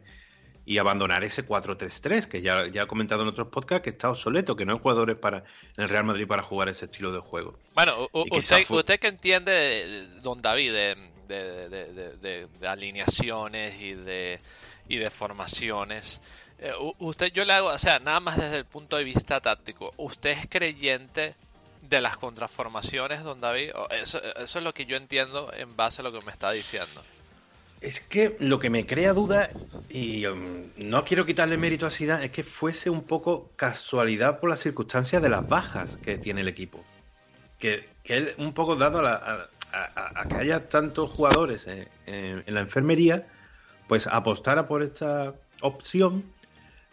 y abandonar ese 4-3-3, que ya, ya he comentado en otros podcasts que está obsoleto, que no hay jugadores para, en el Real Madrid para jugar ese estilo de juego. Bueno, usted, usted que entiende, don David, de, de, alineaciones y de, y de formaciones, eh, usted yo le hago, o sea, nada más desde el punto de vista táctico, ¿usted es creyente de las contraformaciones, don David. Eso, es lo que yo entiendo en base a lo que me está diciendo. Es que lo que me crea duda, y um, no quiero quitarle mérito a Zidane, es que fuese un poco casualidad por las circunstancias de las bajas que tiene el equipo. Que, que él, un poco dado a, que haya tantos jugadores en, la enfermería, pues apostara por esta opción,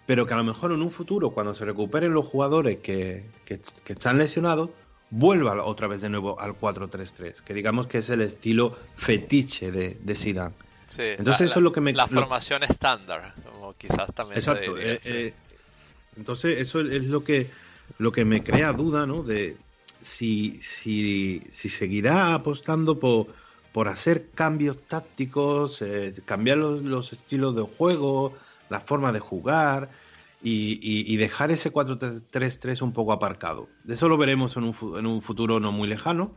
pero que a lo mejor en un futuro, cuando se recuperen los jugadores que, que, están lesionados, vuelva otra vez de nuevo al 4-3-3, que digamos que es el estilo fetiche de, de Zidane. Sí, Entonces eso es lo que me... La formación estándar, como quizás también... Exacto. Eh, eh, entonces eso es lo que, lo que me crea duda, ¿no? De si, si, si seguirá apostando por, por hacer cambios tácticos, eh, cambiar los, estilos de juego, la forma de jugar y, dejar ese 4-3-3 un poco aparcado. Eso lo veremos en un, en un futuro no muy lejano.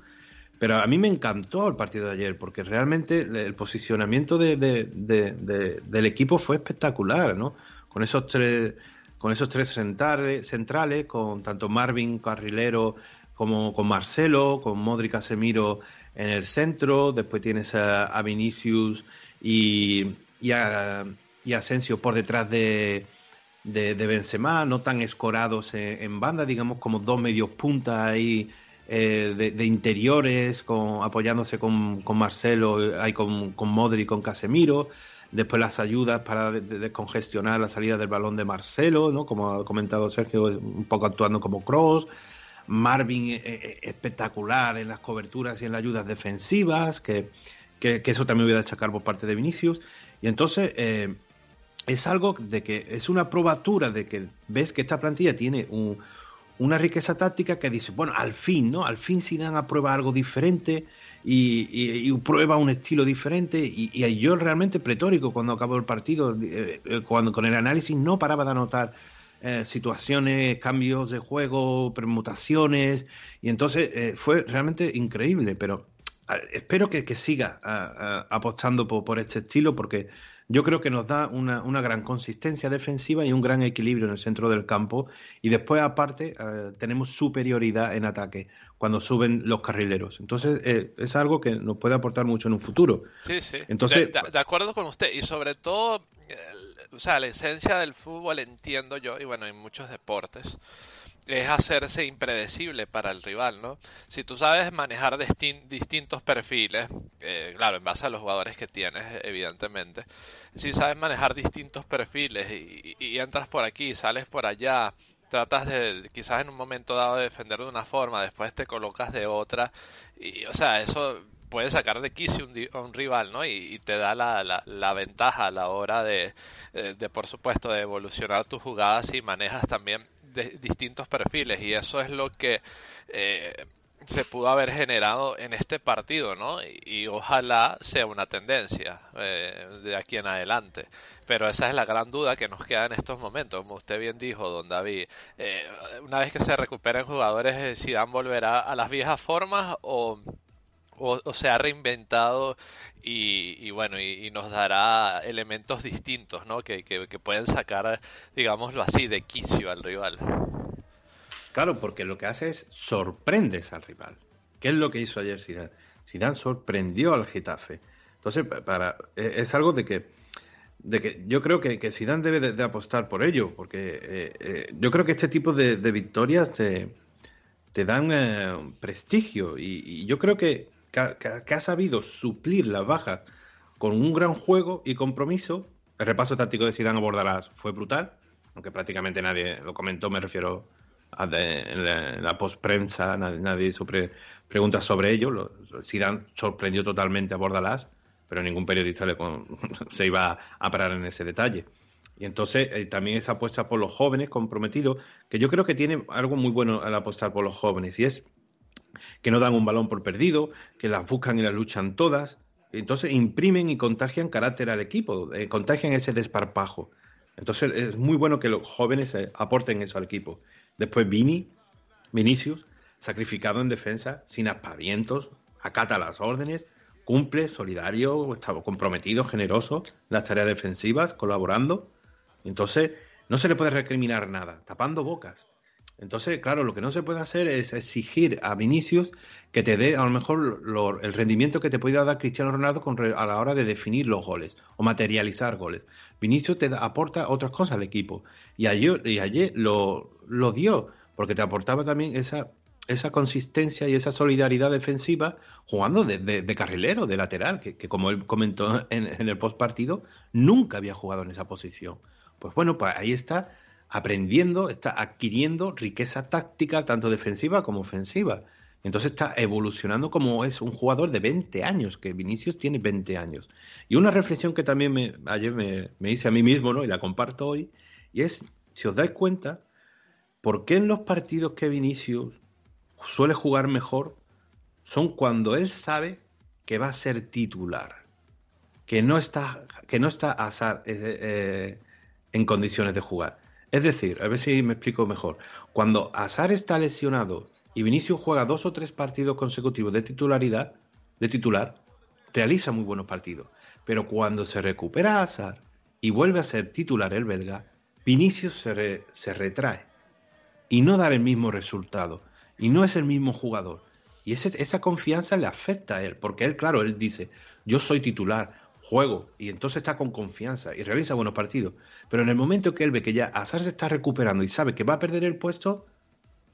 Pero a mí me encantó el partido de ayer, porque realmente el posicionamiento de, del equipo fue espectacular, ¿no? Con esos tres, con esos tres centrales, centrales con tanto Marvin Carrilero como con Marcelo, con Modric Casemiro en el centro, después tienes a, Vinicius y, y, a, Asensio por detrás de, de, Benzema, no tan escorados en, banda, digamos como dos medios puntas ahí eh, de, interiores, apoyándose con, con Marcelo, ahí con, con Modric, con Casemiro. Después las ayudas para descongestionar la salida del balón de Marcelo, ¿no? Como ha comentado Sergio, un poco actuando como cross. Marvin eh, eh, espectacular en las coberturas y en las ayudas defensivas, que, que, eso también voy a destacar por parte de Vinicius. Y entonces es algo de que es una probatura de que ves que esta plantilla tiene un, una riqueza táctica que dice, bueno, al fin, ¿no? Al fin Zidane aprueba algo diferente y, prueba un estilo diferente y, yo realmente pletórico cuando acabó el partido, eh, eh, cuando con el análisis no paraba de anotar eh, situaciones, cambios de juego, permutaciones y entonces fue realmente increíble, pero espero que, siga apostando por este estilo porque yo creo que nos da una, una, gran consistencia defensiva y un gran equilibrio en el centro del campo. Y después, aparte, eh, tenemos superioridad en ataque cuando suben los carrileros. Entonces, eh, es algo que nos puede aportar mucho en un futuro. Sí, sí. Entonces, de, acuerdo con usted. Y sobre todo, o sea, la esencia del fútbol entiendo yo, y bueno, en muchos deportes es hacerse impredecible para el rival, ¿no? Si tú sabes manejar distintos perfiles, eh, claro, en base a los jugadores que tienes, evidentemente, si sabes manejar distintos perfiles y, entras por aquí, sales por allá, tratas de quizás en un momento dado de defender de una forma, después te colocas de otra, y o sea, eso puede sacar de quicio un, un rival, ¿no? Y, te da la, la, ventaja a la hora de, eh, de, por supuesto, de evolucionar tus jugadas y manejas también de distintos perfiles y eso es lo que eh, se pudo haber generado en este partido, ¿no? Y, ojalá sea una tendencia eh, de aquí en adelante. Pero esa es la gran duda que nos queda en estos momentos. Como usted bien dijo, don David, eh, una vez que se recuperen jugadores, Zidane volverá a las viejas formas o o, se ha reinventado y, bueno, y, nos dará elementos distintos, ¿no? Que, pueden sacar, digámoslo así, de quicio al rival. Claro, porque lo que hace es sorprendes al rival. ¿Qué es lo que hizo ayer Zidane? Zidane sorprendió al Getafe. Entonces, para, e, es algo de que, de que yo creo que, que Zidane debe de, apostar por ello, porque eh, eh, yo creo que este tipo de, victorias te, te dan eh, prestigio y, yo creo que que, ha sabido suplir las bajas con un gran juego y compromiso. El repaso táctico de Zidane a Bordalás fue brutal, aunque prácticamente nadie lo comentó, me refiero a en la, post-prensa, nadie, nadie sobre, pregunta sobre ello. Zidane sorprendió totalmente a Bordalás, pero ningún periodista se iba a parar en ese detalle. Y entonces eh, también esa apuesta por los jóvenes comprometidos, que yo creo que tiene algo muy bueno al apostar por los jóvenes, y es que no dan un balón por perdido, que las buscan y las luchan todas. Entonces imprimen y contagian carácter al equipo, eh, contagian ese desparpajo. Entonces es muy bueno que los jóvenes eh, aporten eso al equipo. Después Vini, Vinicius, sacrificado en defensa, sin aspavientos, acata las órdenes, cumple, solidario, comprometido, generoso en las tareas defensivas, colaborando. Entonces no se le puede recriminar nada, tapando bocas. Entonces, claro, lo que no se puede hacer es exigir a Vinicius que te dé a lo mejor el rendimiento que te puede dar Cristiano Ronaldo a la hora de definir los goles o materializar goles. Vinicius te aporta otras cosas al equipo y ayer, y ayer lo, dio porque te aportaba también esa, esa consistencia y esa solidaridad defensiva jugando de, carrilero, de lateral, que, como él comentó en, en el post partido, nunca había jugado en esa posición. Pues bueno, pues ahí está aprendiendo, está adquiriendo riqueza táctica, tanto defensiva como ofensiva. Entonces está evolucionando como es un jugador de 20 años, que Vinicius tiene 20 años. Y una reflexión que también me, ayer me, hice a mí mismo, ¿no? y la comparto hoy, y es, si os dais cuenta, ¿por qué en los partidos que Vinicius suele jugar mejor son cuando él sabe que va a ser titular? Que no está, que no está azar, eh, eh, en condiciones de jugar. Es decir, a ver si me explico mejor. Cuando Azar está lesionado y Vinicius juega dos o tres partidos consecutivos de titularidad, de titular, realiza muy buenos partidos. Pero cuando se recupera Azar y vuelve a ser titular el belga, Vinicius se, se retrae y no da el mismo resultado y no es el mismo jugador. Y esa confianza le afecta a él, porque él, claro, él dice, yo soy titular, juego y entonces está con confianza y realiza buenos partidos. Pero en el momento que él ve que ya Azar se está recuperando y sabe que va a perder el puesto,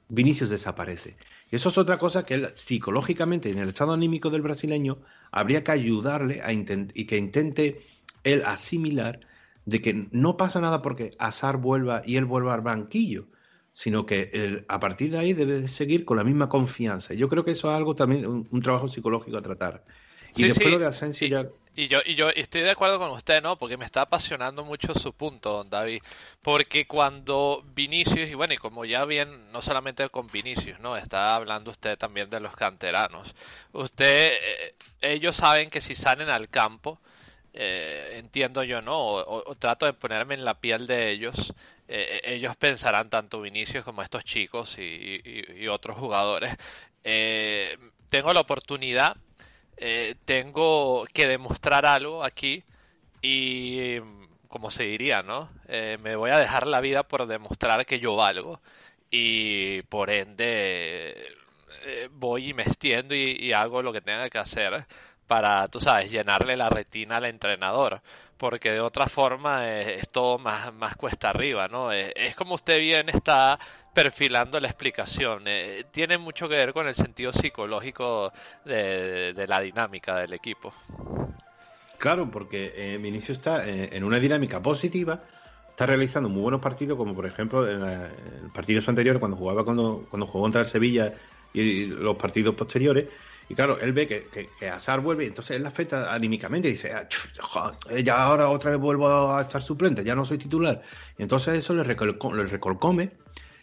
Vinicius desaparece. Y eso es otra cosa que él psicológicamente, en el estado anímico del brasileño, habría que ayudarle a y que intente él asimilar de que no pasa nada porque Azar vuelva y él vuelva al banquillo, sino que a partir de ahí debe de seguir con la misma confianza. Yo creo que eso es algo también, un, trabajo psicológico a tratar. Y después lo de Asensio ya... Y yo, y yo estoy de acuerdo con usted, ¿no? Porque me está apasionando mucho su punto, don David. Porque cuando Vinicius, y bueno, y como ya bien, no solamente con Vinicius, ¿no? Está hablando usted también de los canteranos. Usted, eh, ellos saben que si salen al campo, eh, entiendo yo, ¿no? O, trato de ponerme en la piel de ellos. Eh, ellos pensarán, tanto Vinicius como estos chicos y, y otros jugadores. tengo la oportunidad eh, tengo que demostrar algo aquí y, como se diría, ¿no? Eh, me voy a dejar la vida por demostrar que yo valgo y por ende eh, voy y me extiendo y, hago lo que tenga que hacer para, tú sabes, llenarle la retina al entrenador, porque de otra forma es, todo más, más cuesta arriba, ¿no? es como usted bien está perfilando la explicación. Eh, tiene mucho que ver con el sentido psicológico de, la dinámica del equipo. Claro, porque eh, inicio está eh, en una dinámica positiva, está realizando muy buenos partidos, como por ejemplo en, el partidos anteriores, cuando jugaba cuando, cuando jugó contra el Sevilla y, los partidos posteriores. Y claro, él ve que, que, Azar vuelve, entonces él la afecta anímicamente y dice, ah, ya ahora otra vez vuelvo a estar suplente, ya no soy titular. Y entonces eso le, recolcome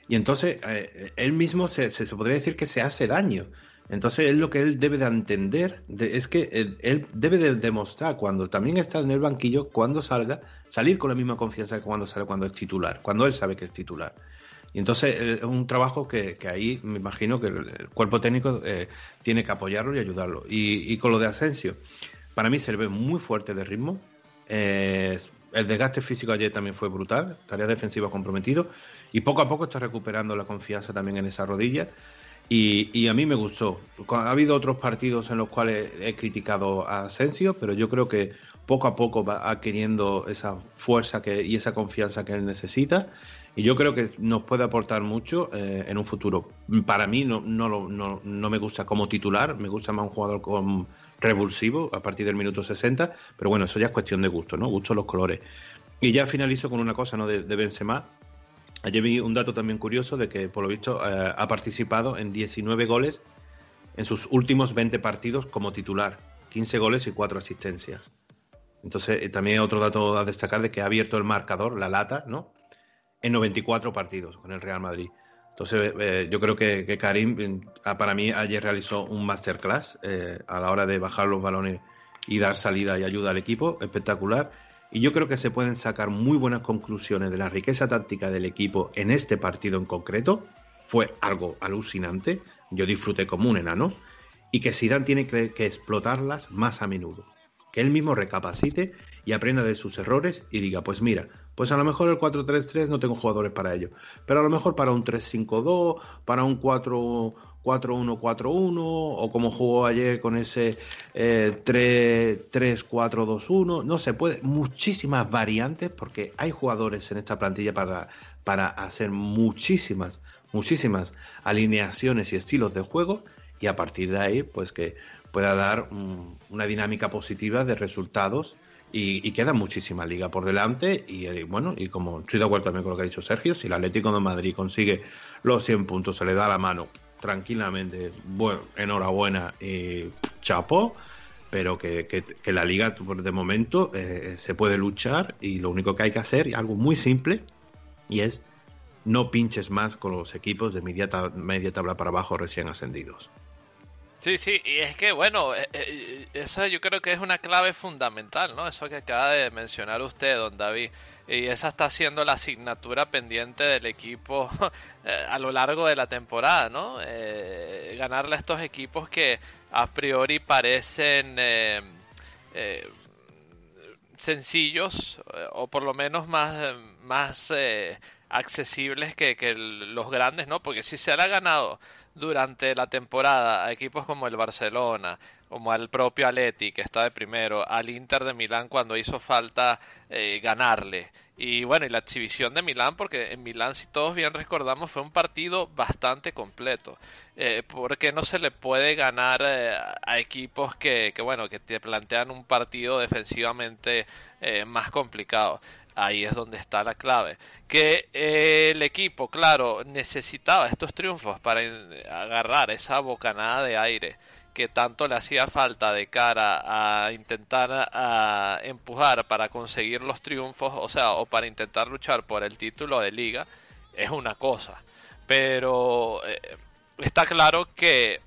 y entonces eh, él mismo se, se, podría decir que se hace daño. Entonces él lo que él debe de entender es que él, debe de demostrar cuando también está en el banquillo, cuando salga, salir con la misma confianza que cuando sale cuando es titular, cuando él sabe que es titular. Y entonces es un trabajo que, que, ahí me imagino que el cuerpo técnico eh, tiene que apoyarlo y ayudarlo. Y, con lo de Asensio, para mí se ve muy fuerte de ritmo. Eh, el desgaste físico ayer también fue brutal, tarea defensiva comprometido y poco a poco está recuperando la confianza también en esa rodilla. Y, a mí me gustó. Ha habido otros partidos en los cuales he criticado a Asensio, pero yo creo que poco a poco va adquiriendo esa fuerza que, y esa confianza que él necesita. Y yo creo que nos puede aportar mucho eh, en un futuro. Para mí no, no, no, no, me gusta como titular, me gusta más un jugador con revulsivo a partir del minuto 60, pero bueno, eso ya es cuestión de gusto, ¿no? Gusto los colores. Y ya finalizo con una cosa, ¿no? De, de Benzema, Ayer vi un dato también curioso de que, por lo visto, eh, ha participado en 19 goles en sus últimos 20 partidos como titular. 15 goles y 4 asistencias. Entonces, eh, también otro dato a destacar de que ha abierto el marcador, la lata, ¿no? En 94 partidos con el Real Madrid. Entonces, eh, yo creo que, Karim, para mí, ayer realizó un masterclass a la hora de bajar los balones y dar salida y ayuda al equipo. Espectacular. Y yo creo que se pueden sacar muy buenas conclusiones de la riqueza táctica del equipo en este partido en concreto. Fue algo alucinante. Yo disfruté como un enano. Y que Zidane tiene que, explotarlas más a menudo. Que él mismo recapacite y aprenda de sus errores y diga, pues mira, pues a lo mejor el 4-3-3 no tengo jugadores para ello, pero a lo mejor para un 3-5-2, para un 4 4-1-4-1 o como jugó ayer con ese 3-4-2-1. Eh, no se puede, muchísimas variantes porque hay jugadores en esta plantilla para, para hacer muchísimas, muchísimas alineaciones y estilos de juego y a partir de ahí pues que pueda dar una dinámica positiva de resultados y, queda muchísima liga por delante y eh, bueno, y como estoy de acuerdo también con lo que ha dicho Sergio, si el Atlético de Madrid consigue los 100 puntos, se le da la mano tranquilamente, bueno, enhorabuena y chapo, pero que, que, la liga de momento eh, se puede luchar y lo único que hay que hacer es algo muy simple y es no pinches más con los equipos de media tabla para abajo recién ascendidos. Sí, sí, y es que bueno, eh, eh, eso yo creo que es una clave fundamental, ¿no? Eso que acaba de mencionar usted, don David. Y esa está siendo la asignatura pendiente del equipo eh, a lo largo de la temporada, ¿no? ganarle a estos equipos que a priori parecen sencillos o por lo menos más, más accesibles que, que los grandes, ¿no? Porque si se le ha ganado durante la temporada a equipos como el Barcelona, como al propio Atleti, que está de primero, al Inter de Milán cuando hizo falta eh, ganarle. Y bueno, y la exhibición de Milán, porque en Milán, si todos bien recordamos, fue un partido bastante completo. Eh, porque no se le puede ganar eh, a equipos que, que, bueno, que te plantean un partido defensivamente más complicado. Ahí es donde está la clave. Que eh, el equipo, claro, necesitaba estos triunfos para agarrar esa bocanada de aire que tanto le hacía falta de cara a intentar a empujar para conseguir los triunfos, o sea, o para intentar luchar por el título de liga, es una cosa. Pero eh, está claro que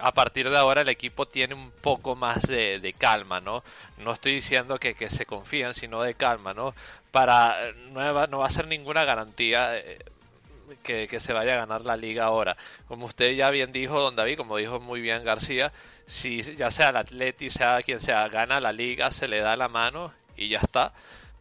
a partir de ahora el equipo tiene un poco más de, calma, ¿no? No estoy diciendo que, se confíen, sino de calma, ¿no? Para, no va, no va a ser ninguna garantía eh, que, se vaya a ganar la liga ahora. Como usted ya bien dijo, don David, como dijo muy bien García, si ya sea el Atleti, sea quien sea, gana la liga, se le da la mano y ya está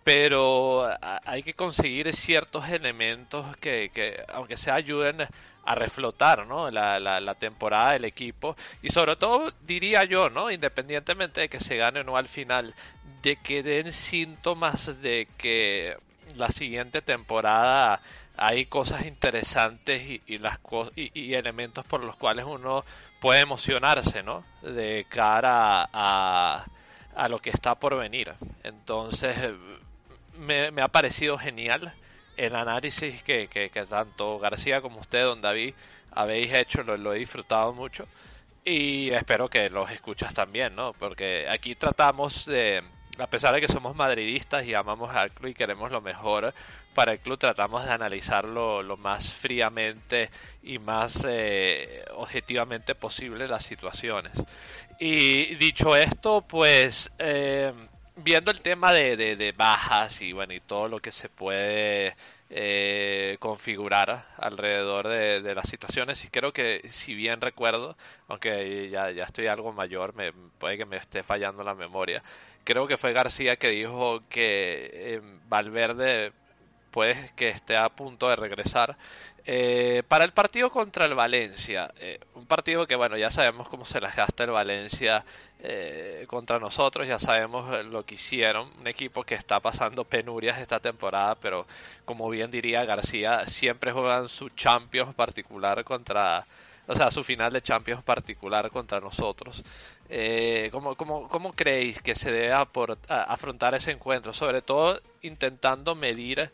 pero hay que conseguir ciertos elementos que, que aunque se ayuden a reflotar ¿no? la, la, temporada del equipo y sobre todo diría yo, ¿no? independientemente de que se gane o no al final, de que den síntomas de que la siguiente temporada hay cosas interesantes y, las y, elementos por los cuales uno puede emocionarse ¿no? de cara a, a lo que está por venir. Entonces me ha parecido genial el análisis que, que, tanto García como usted, don David, habéis hecho, lo, he disfrutado mucho y espero que los escuchas también, ¿no? Porque aquí tratamos de, a pesar de que somos madridistas y amamos al club y queremos lo mejor para el club, tratamos de analizarlo lo más fríamente y más eh, objetivamente posible las situaciones. Y dicho esto, pues... Eh, viendo el tema de, de, bajas y bueno y todo lo que se puede eh, configurar alrededor de, de, las situaciones y creo que si bien recuerdo aunque ya, ya estoy algo mayor me puede que me esté fallando la memoria creo que fue García que dijo que eh, Valverde puede que esté a punto de regresar eh, para el partido contra el Valencia, eh, un partido que bueno, ya sabemos cómo se las gasta el Valencia eh, contra nosotros, ya sabemos lo que hicieron, un equipo que está pasando penurias esta temporada, pero como bien diría García, siempre juegan su Champions particular contra, o sea, su final de Champions particular contra nosotros. ¿cómo, cómo, cómo, creéis que se debe afrontar ese encuentro? Sobre todo intentando medir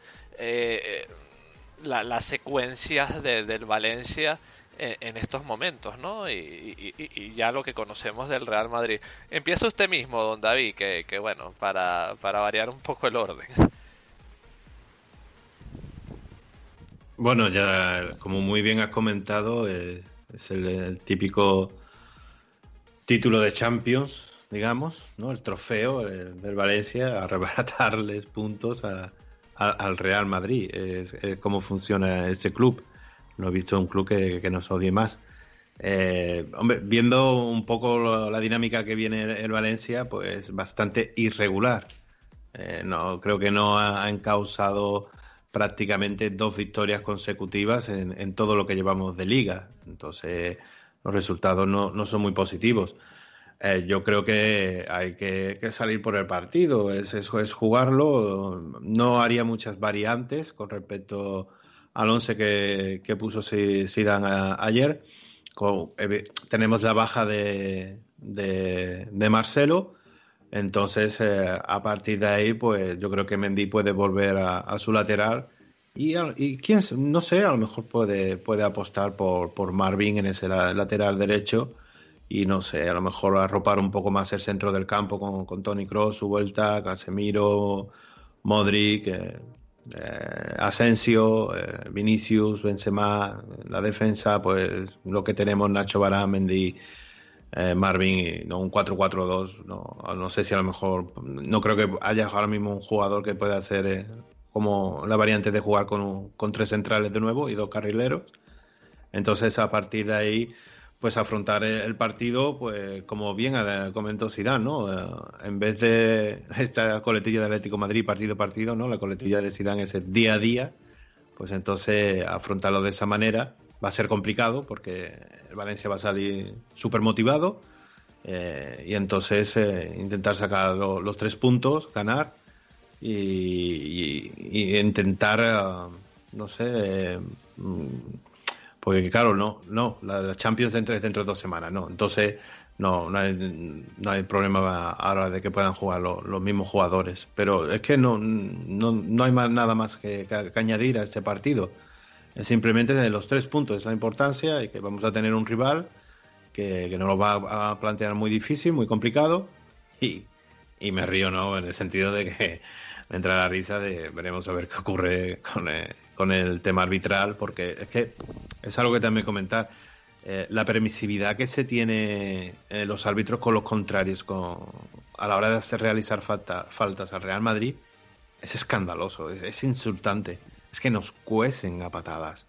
las secuencias de, del Valencia en, estos momentos, ¿no? Y, ya lo que conocemos del Real Madrid. Empieza usted mismo, don David, que, bueno, para, para variar un poco el orden. Bueno, ya como muy bien has comentado, eh, es el, típico título de Champions, digamos, ¿no? El trofeo del Valencia, arrebatarles puntos a, al Real Madrid, es, cómo funciona ese club. No he visto un club que, nos odie más. Eh, hombre, viendo un poco la dinámica que viene el Valencia, pues bastante irregular. Eh, no, creo que no ha encausado prácticamente dos victorias consecutivas en, todo lo que llevamos de liga. Entonces, los resultados no, son muy positivos. Eh, yo creo que hay que, salir por el partido, es, es, jugarlo. No haría muchas variantes con respecto al once que, que puso Zidane ayer. tenemos la baja de, de, Marcelo. Entonces, eh, a partir de ahí, pues yo creo que Mendy puede volver a, su lateral. Y, y, quién, no sé, a lo mejor puede, puede apostar por, por Marvin en ese lateral derecho. Y no sé, a lo mejor arropar un poco más el centro del campo con, con Tony Cross, su vuelta, Casemiro, Modric, eh, eh, Asensio, Vinicius, Benzema, la defensa, pues lo que tenemos, Nacho Barán, Mendy eh, Marvin, no un 4-4-2, no, no sé si a lo mejor, no creo que haya ahora mismo un jugador que pueda hacer eh, como la variante de jugar con, con, tres centrales de nuevo y dos carrileros. Entonces a partir de ahí, pues afrontar el partido, pues como bien comentó Zidane, ¿no? Eh, en vez de esta coletilla de Atlético Madrid partido a partido, ¿no? La coletilla de Zidane es el día a día, pues entonces afrontarlo de esa manera va a ser complicado porque el Valencia va a salir súper motivado eh, y entonces eh, intentar sacar los tres puntos, ganar y, intentar, no sé, porque claro, no, no, la, Champions dentro, es dentro de dos semanas, no, entonces no, no hay, no hay problema ahora de que puedan jugar los mismos jugadores, pero es que no, no, no hay más, nada más que, añadir a este partido simplemente de los tres puntos esa importancia y que vamos a tener un rival que, que nos lo va a plantear muy difícil, muy complicado y, y me río, ¿no? En el sentido de que me entra la risa de veremos a ver qué ocurre con eh, con el tema arbitral porque es que es algo que también comentar. Eh, la permisividad que se tiene eh, los árbitros con los contrarios con, a la hora de hacer realizar faltas al Real Madrid es escandaloso, es insultante es que nos cuecen a patadas.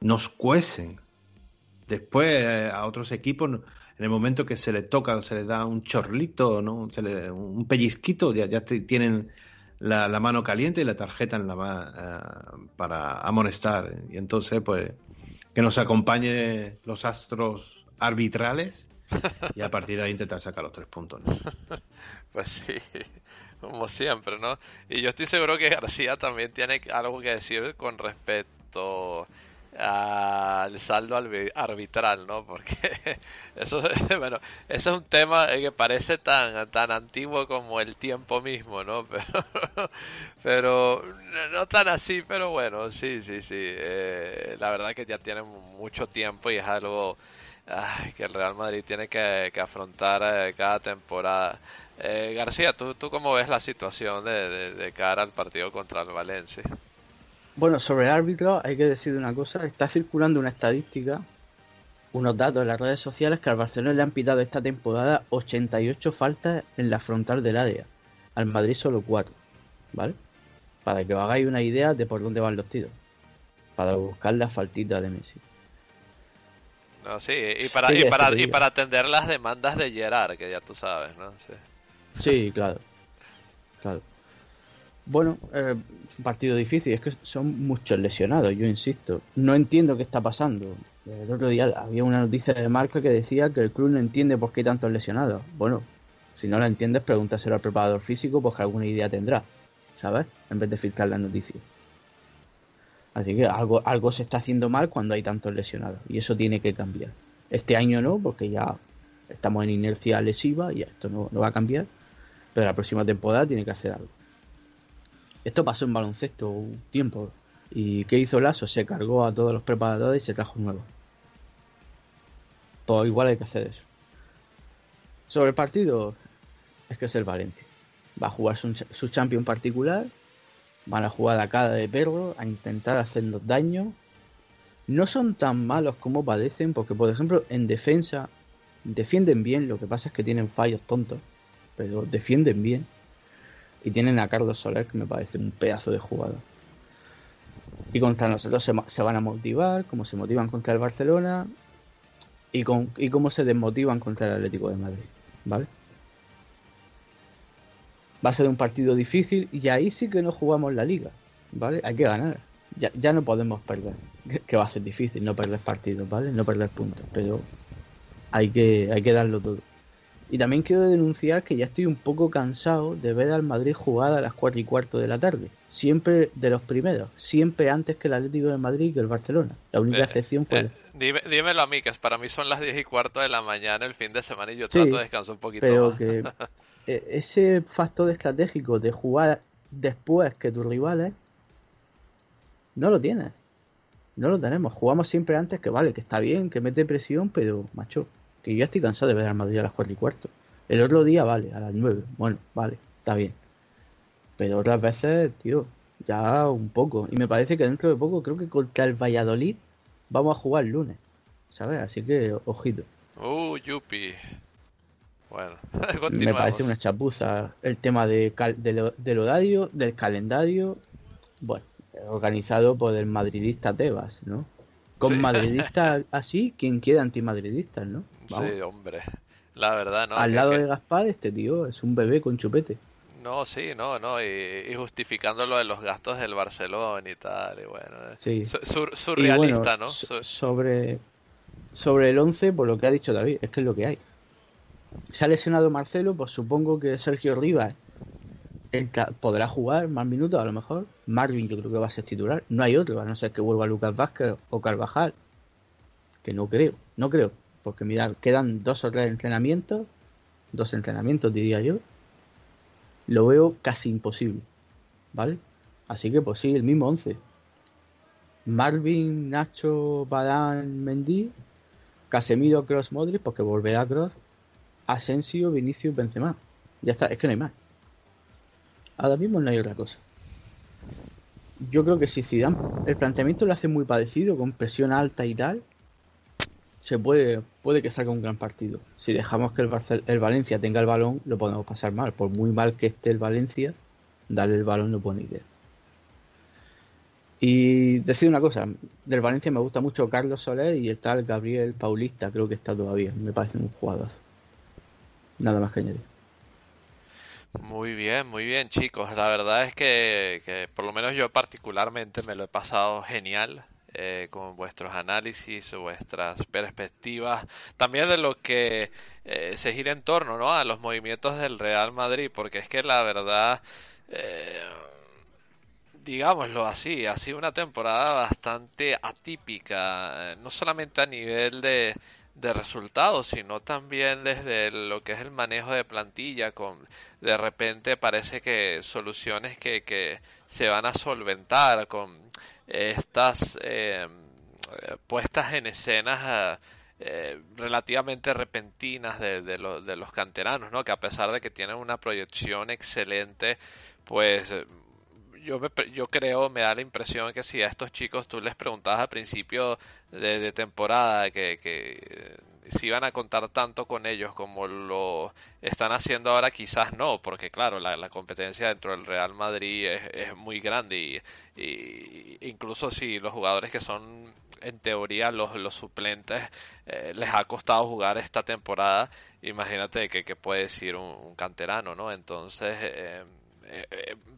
Nos cuecen. Después eh, a otros equipos, en el momento que se le toca, se le da un chorlito, ¿no? un pellizquito, ya, ya tienen la, mano caliente y la tarjeta en la uh, para amonestar. Y entonces, pues, que nos acompañe los astros arbitrales y a partir de ahí intentar sacar los tres puntos. Pues sí como siempre, ¿no? Y yo estoy seguro que García también tiene algo que decir con respecto al saldo arbitral, ¿no? Porque eso, bueno, eso es un tema que parece tan, tan antiguo como el tiempo mismo, ¿no? Pero, pero no tan así, pero bueno, sí, sí, sí. Eh, la verdad que ya tiene mucho tiempo y es algo que el Real Madrid tiene que, afrontar eh, cada temporada. Eh, García, ¿tú, ¿tú cómo ves la situación de, cara al partido contra el Valencia? Bueno, sobre el árbitro hay que decir una cosa. Está circulando una estadística, unos datos en las redes sociales que al Barcelona le han pitado esta temporada 88 faltas en la frontal del área. Al Madrid solo 4. ¿Vale? Para que os hagáis una idea de por dónde van los tiros. Para buscar la faltita de Messi. No, sí, y para, y, para, y para atender las demandas de Gerard, que ya tú sabes, ¿no? Sí. Sí, claro. Claro. Bueno, eh, partido difícil, es que son muchos lesionados, yo insisto. No entiendo qué está pasando. El otro día había una noticia de marca que decía que el club no entiende por qué hay tantos lesionados. Bueno, si no la entiendes, pregúntaselo al preparador físico, porque alguna idea tendrá, ¿sabes? En vez de filtrar la noticia. Así que algo, algo se está haciendo mal cuando hay tantos lesionados, y eso tiene que cambiar. Este año no, porque ya estamos en inercia lesiva y esto no va a cambiar pero la próxima temporada tiene que hacer algo. Esto pasó en baloncesto un tiempo. ¿Y qué hizo Lasso? Se cargó a todos los preparadores y se trajo nuevo. Pues igual hay que hacer eso. Sobre el partido, es que es el Valencia. Va a jugar su, su champion particular. Van a jugar a cara de perro, a intentar hacernos daño. No son tan malos como padecen, porque por ejemplo en defensa defienden bien, lo que pasa es que tienen fallos tontos pero defienden bien. Y tienen a Carlos Soler, que me parece un pedazo de jugador. Y contra nosotros se, van a motivar, como se motivan contra el Barcelona y, con, y cómo se desmotivan contra el Atlético de Madrid. ¿Vale? Va a ser un partido difícil y ahí sí que no jugamos la liga. ¿vale? Hay que ganar. Ya, ya no podemos perder. Que va a ser difícil no perder partidos, ¿vale? No perder puntos, pero hay que, hay que darlo todo. Y también quiero denunciar que ya estoy un poco cansado de ver al Madrid jugar a las 4 y cuarto de la tarde. Siempre de los primeros, siempre antes que el Atlético de Madrid y que el Barcelona. La única Eh, excepción fue... Eh, dime, dímelo a mí, que para mí son las 10 y cuarto de la mañana el fin de semana y yo trato de descansar un poquito pero más. que eh, ese factor estratégico de jugar después que tus rivales no lo tienes. No lo tenemos. Jugamos siempre antes que vale, que está bien, que mete presión, pero macho, que yo estoy cansado de ver al Madrid a las 4 y cuarto. El otro día vale, a las 9. Bueno, vale, está bien. Pero otras veces, tío, ya un poco. Y me parece que dentro de poco, creo que contra el Valladolid vamos a jugar el lunes. ¿Sabes? Así que, ojito. Uh, yupi. Bueno, Me parece una chapuza el tema de cal- del, del horario, del calendario, bueno, organizado por el madridista Tebas, ¿no? Con Sí. madridistas así, quien quiera antimadridistas, ¿no? Vamos. Sí, hombre. La verdad, ¿no? Al Que- lado que- de Gaspar, este tío es un bebé con chupete. No, sí, no, no. Y, y justificando lo de los gastos del Barcelona y tal. Y bueno, eh, Sí. Y surrealista, bueno, ¿no? so- sobre, sobre el 11, por lo que ha dicho David, es que es lo que hay. Se ha lesionado Marcelo, pues supongo que Sergio Rivas podrá jugar más minutos a lo mejor. Marvin yo creo que va a ser titular. No hay otro, a no ser que vuelva Lucas Vázquez o Carvajal. Que no creo, no creo. Porque mirad, quedan dos o tres entrenamientos. Dos entrenamientos diría yo. Lo veo casi imposible. ¿Vale? Así que pues sí, el mismo 11. Marvin, Nacho, Badán, Mendy, Casemiro, Cross, Modric, porque volverá Cross, Asensio, Vinicius, Benzema. Ya está, es que no hay más. Ahora mismo no hay otra cosa. Yo creo que si Zidane el planteamiento lo hace muy parecido, con presión alta y tal, se puede, puede que salga un gran partido. Si dejamos que el, Barcel- el Valencia tenga el balón, lo podemos pasar mal. Por muy mal que esté el Valencia, darle el balón no pone idea. Y decir una cosa, del Valencia me gusta mucho Carlos Soler y el tal Gabriel Paulista, creo que está todavía, me parece un jugador. Nada más que añadir. Muy bien, muy bien, chicos. La verdad es que por lo menos yo particularmente me lo he pasado genial eh, con vuestros análisis, vuestras perspectivas, también de lo que eh, se gira en torno, ¿no? a los movimientos del Real Madrid, porque es que la verdad, eh, digámoslo así, ha sido una temporada bastante atípica, eh, no solamente a nivel de, de resultados, sino también desde lo que es el manejo de plantilla, con de repente parece que soluciones que, que se van a solventar con estas eh, puestas en escenas eh, relativamente repentinas de, de, los, de los canteranos, ¿no? Que a pesar de que tienen una proyección excelente, pues eh, yo, me, yo creo, me da la impresión que si a estos chicos tú les preguntabas al principio de, de temporada que, que eh, si iban a contar tanto con ellos como lo están haciendo ahora, quizás no, porque claro, la, competencia dentro del Real Madrid es, muy grande y, incluso si los jugadores que son en teoría los, los suplentes eh, les ha costado jugar esta temporada, imagínate que, que puede decir un, un canterano, ¿no? Entonces... Eh,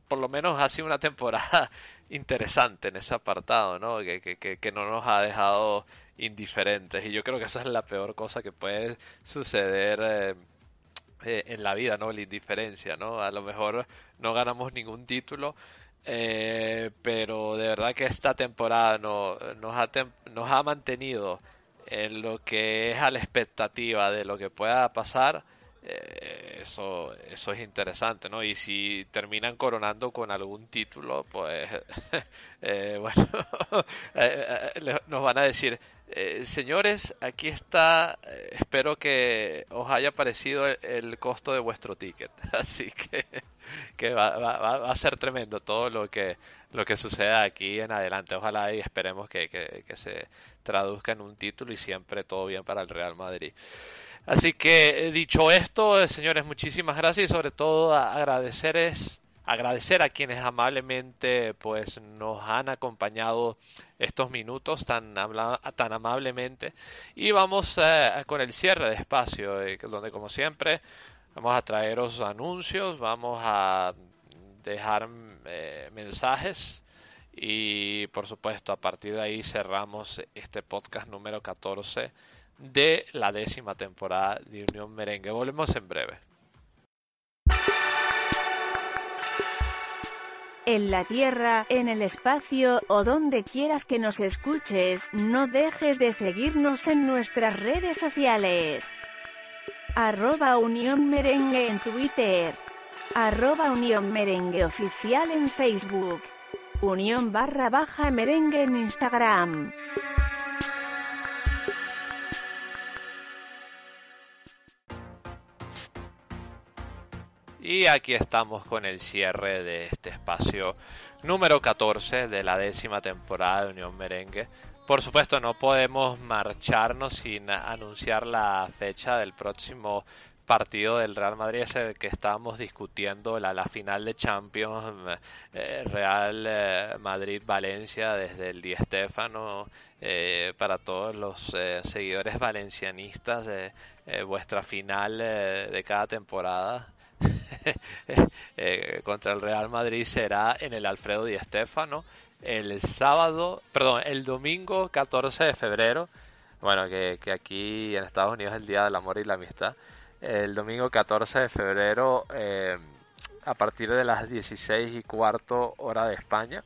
por lo menos ha sido una temporada interesante en ese apartado, ¿no? Que, que, que, no nos ha dejado indiferentes. Y yo creo que esa es la peor cosa que puede suceder eh, eh, en la vida, ¿no? La indiferencia, ¿no? A lo mejor no ganamos ningún título, eh, pero de verdad que esta temporada no, nos, ha nos ha mantenido en lo que es a la expectativa de lo que pueda pasar eh, eso, eso es interesante, ¿no? Y si terminan coronando con algún título, pues, eh, bueno, eh, nos van a decir, eh, señores, aquí está, espero que os haya parecido el, costo de vuestro ticket. Así que, que va, va, va, a ser tremendo todo lo que, lo que suceda aquí en adelante. Ojalá y esperemos que, que se traduzca en un título y siempre todo bien para el Real Madrid. Así que dicho esto, señores, muchísimas gracias y sobre todo agradecer es agradecer a quienes amablemente pues nos han acompañado estos minutos tan tan amablemente. Y vamos eh, con el cierre de espacio eh, donde como siempre vamos a traeros anuncios, vamos a dejar eh, mensajes Y por supuesto, a partir de ahí cerramos este podcast número 14 de la décima temporada de Unión Merengue. Volvemos en breve. en la Tierra, en el espacio o donde quieras que nos escuches, no dejes de seguirnos en nuestras redes sociales. Arroba Unión Merengue en Twitter. Arroba Unión Merengue Oficial en Facebook. Unión barra baja merengue en Instagram. Y aquí estamos con el cierre de este espacio número 14 de la décima temporada de Unión Merengue. Por supuesto, no podemos marcharnos sin anunciar la fecha del próximo partido del Real Madrid, ese que estábamos discutiendo, la, la final de Champions, eh, Real eh, Madrid-Valencia desde el Di Stéfano, eh, para todos los seguidores valencianistas, vuestra final de cada temporada Eh, contra el Real Madrid será en el Alfredo Di Stéfano el sábado, perdón, el domingo 14 de febrero. Bueno, que, aquí en Estados Unidos es el Día del Amor y la Amistad. El domingo 14 de febrero eh, a partir de las 16 y cuarto hora de España.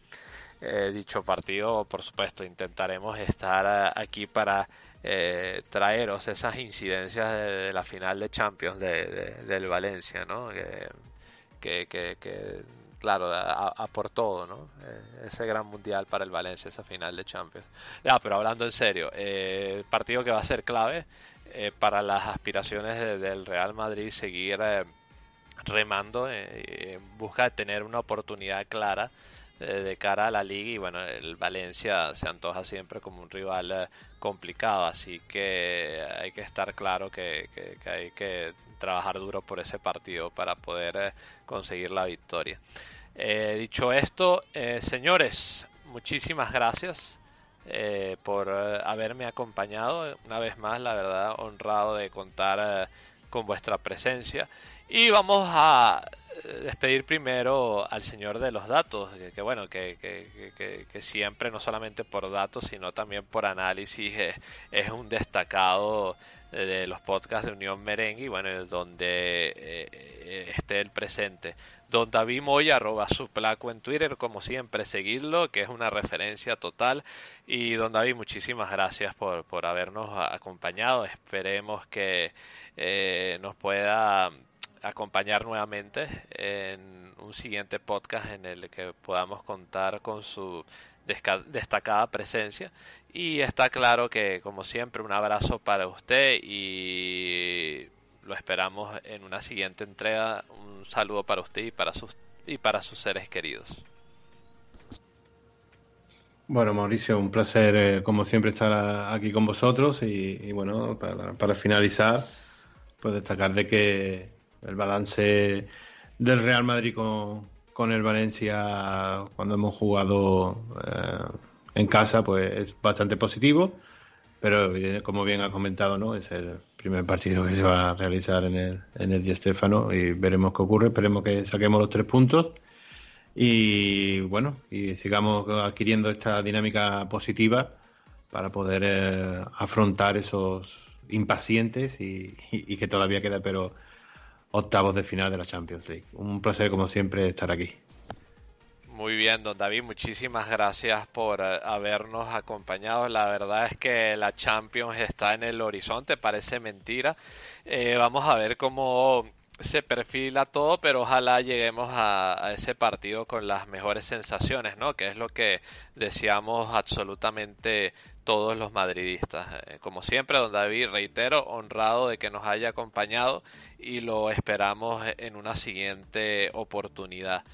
Eh, dicho partido, por supuesto, intentaremos estar aquí para eh, traeros esas incidencias de, la final de Champions de, del Valencia, ¿no? Que, que, claro, a, por todo, ¿no? Eh, ese gran mundial para el Valencia, esa final de Champions. Ya, pero hablando en serio, eh, partido que va a ser clave eh, para las aspiraciones del Real Madrid seguir remando en busca de tener una oportunidad clara eh, de cara a la liga y bueno, el Valencia se antoja siempre como un rival eh, complicado, así que hay que estar claro que, hay que trabajar duro por ese partido para poder eh, conseguir la victoria. dicho esto, señores, muchísimas gracias por haberme acompañado. Una vez más, la verdad, honrado de contar con vuestra presencia. Y vamos a despedir primero al señor de los datos, que, bueno, que, que, siempre, no solamente por datos, sino también por análisis, eh, es un destacado de los podcasts de Unión Merengue, y bueno, donde eh, esté el presente. Don David Moya, arroba su placo en Twitter, como siempre, seguirlo, que es una referencia total. Y don David, muchísimas gracias por, por habernos acompañado. Esperemos que eh, nos pueda acompañar nuevamente en un siguiente podcast en el que podamos contar con su destacada presencia. Y está claro que como siempre un abrazo para usted y lo esperamos en una siguiente entrega. Un saludo para usted y para sus y para sus seres queridos. Bueno Mauricio un placer eh, como siempre estar aquí con vosotros y, bueno para, para finalizar pues destacar de que el balance del Real Madrid con, con el Valencia cuando hemos jugado eh, en casa pues es bastante positivo. Pero como bien ha comentado no es el primer partido que se va a realizar en el en el Di y veremos qué ocurre. Esperemos que saquemos los tres puntos. Y bueno y sigamos adquiriendo esta dinámica positiva para poder eh, afrontar esos impacientes y que todavía queda pero octavos de final de la Champions League. Un placer, como siempre, estar aquí. Muy bien, don David, muchísimas gracias por eh, habernos acompañado. La verdad es que la Champions está en el horizonte, parece mentira. Eh, vamos a ver cómo se perfila todo, pero ojalá lleguemos a, ese partido con las mejores sensaciones, ¿no? Que es lo que deseamos absolutamente todos los madridistas. Eh, como siempre, don David, reitero, honrado de que nos haya acompañado y lo esperamos en una siguiente oportunidad.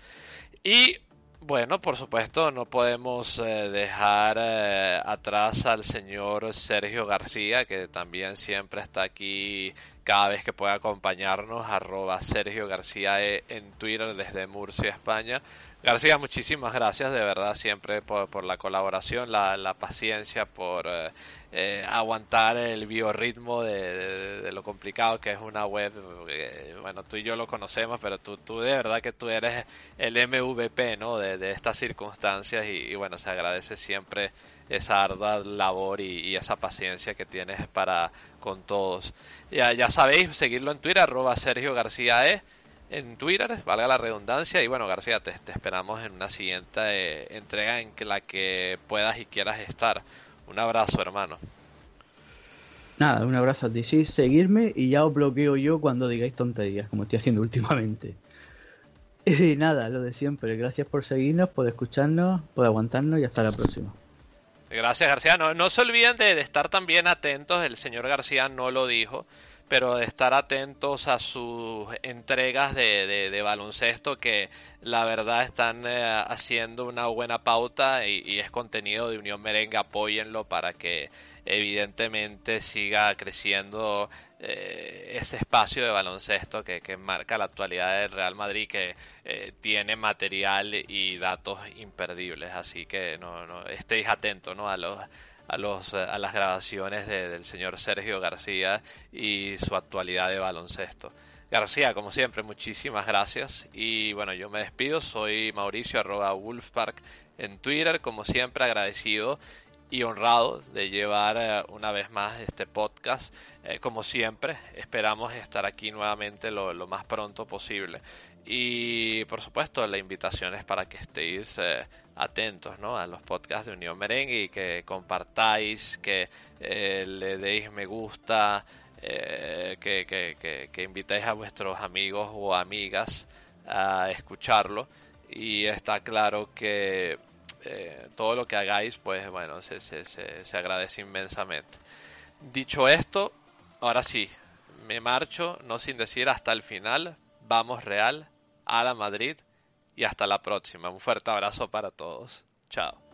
Y bueno, por supuesto, no podemos eh, dejar eh, atrás al señor Sergio García, que también siempre está aquí cada vez que puede acompañarnos, arroba Sergio García en Twitter desde Murcia, España. García, muchísimas gracias de verdad siempre por, la colaboración, la, paciencia, por eh, eh, aguantar el biorritmo de, lo complicado que es una web. Eh, bueno, tú y yo lo conocemos, pero tú, tú de verdad que tú eres el MVP ¿no? de, estas circunstancias y, bueno, se agradece siempre esa ardua labor y, esa paciencia que tienes para con todos. Ya, ya sabéis, seguirlo en Twitter, arroba Sergio García E en Twitter, valga la redundancia. Y bueno, García, te, esperamos en una siguiente eh, entrega en la que puedas y quieras estar. Un abrazo, hermano. Nada, un abrazo a ti. Sí, seguirme y ya os bloqueo yo cuando digáis tonterías, como estoy haciendo últimamente. Y nada, lo de siempre. Gracias por seguirnos, por escucharnos, por aguantarnos y hasta la próxima. Gracias, García. No, no se olviden de estar también atentos. El señor García no lo dijo pero de estar atentos a sus entregas de, de, baloncesto que la verdad están eh, haciendo una buena pauta y, es contenido de Unión Merengue, apóyenlo para que evidentemente siga creciendo eh, ese espacio de baloncesto que, que, marca la actualidad del Real Madrid que eh, tiene material y datos imperdibles así que no, no estéis atentos ¿no? a los a, los, eh, a las grabaciones del señor Sergio García y su actualidad de baloncesto. García, como siempre, muchísimas gracias. Y bueno, yo me despido. Soy Mauricio arroba Wolfpark en Twitter. Como siempre, agradecido y honrado de llevar eh, una vez más este podcast. Eh, como siempre, esperamos estar aquí nuevamente lo, lo, más pronto posible. Y por supuesto, la invitación es para que estéis atentos ¿no? a los podcasts de Unión Merengue y que compartáis, que eh, le deis me gusta, eh, que, que, invitéis a vuestros amigos o amigas a escucharlo. Y está claro que eh, todo lo que hagáis, pues bueno, se, se agradece inmensamente. Dicho esto, ahora sí, me marcho, no sin decir hasta el final, vamos Real, a la Madrid y hasta la próxima. Un fuerte abrazo para todos. Chao.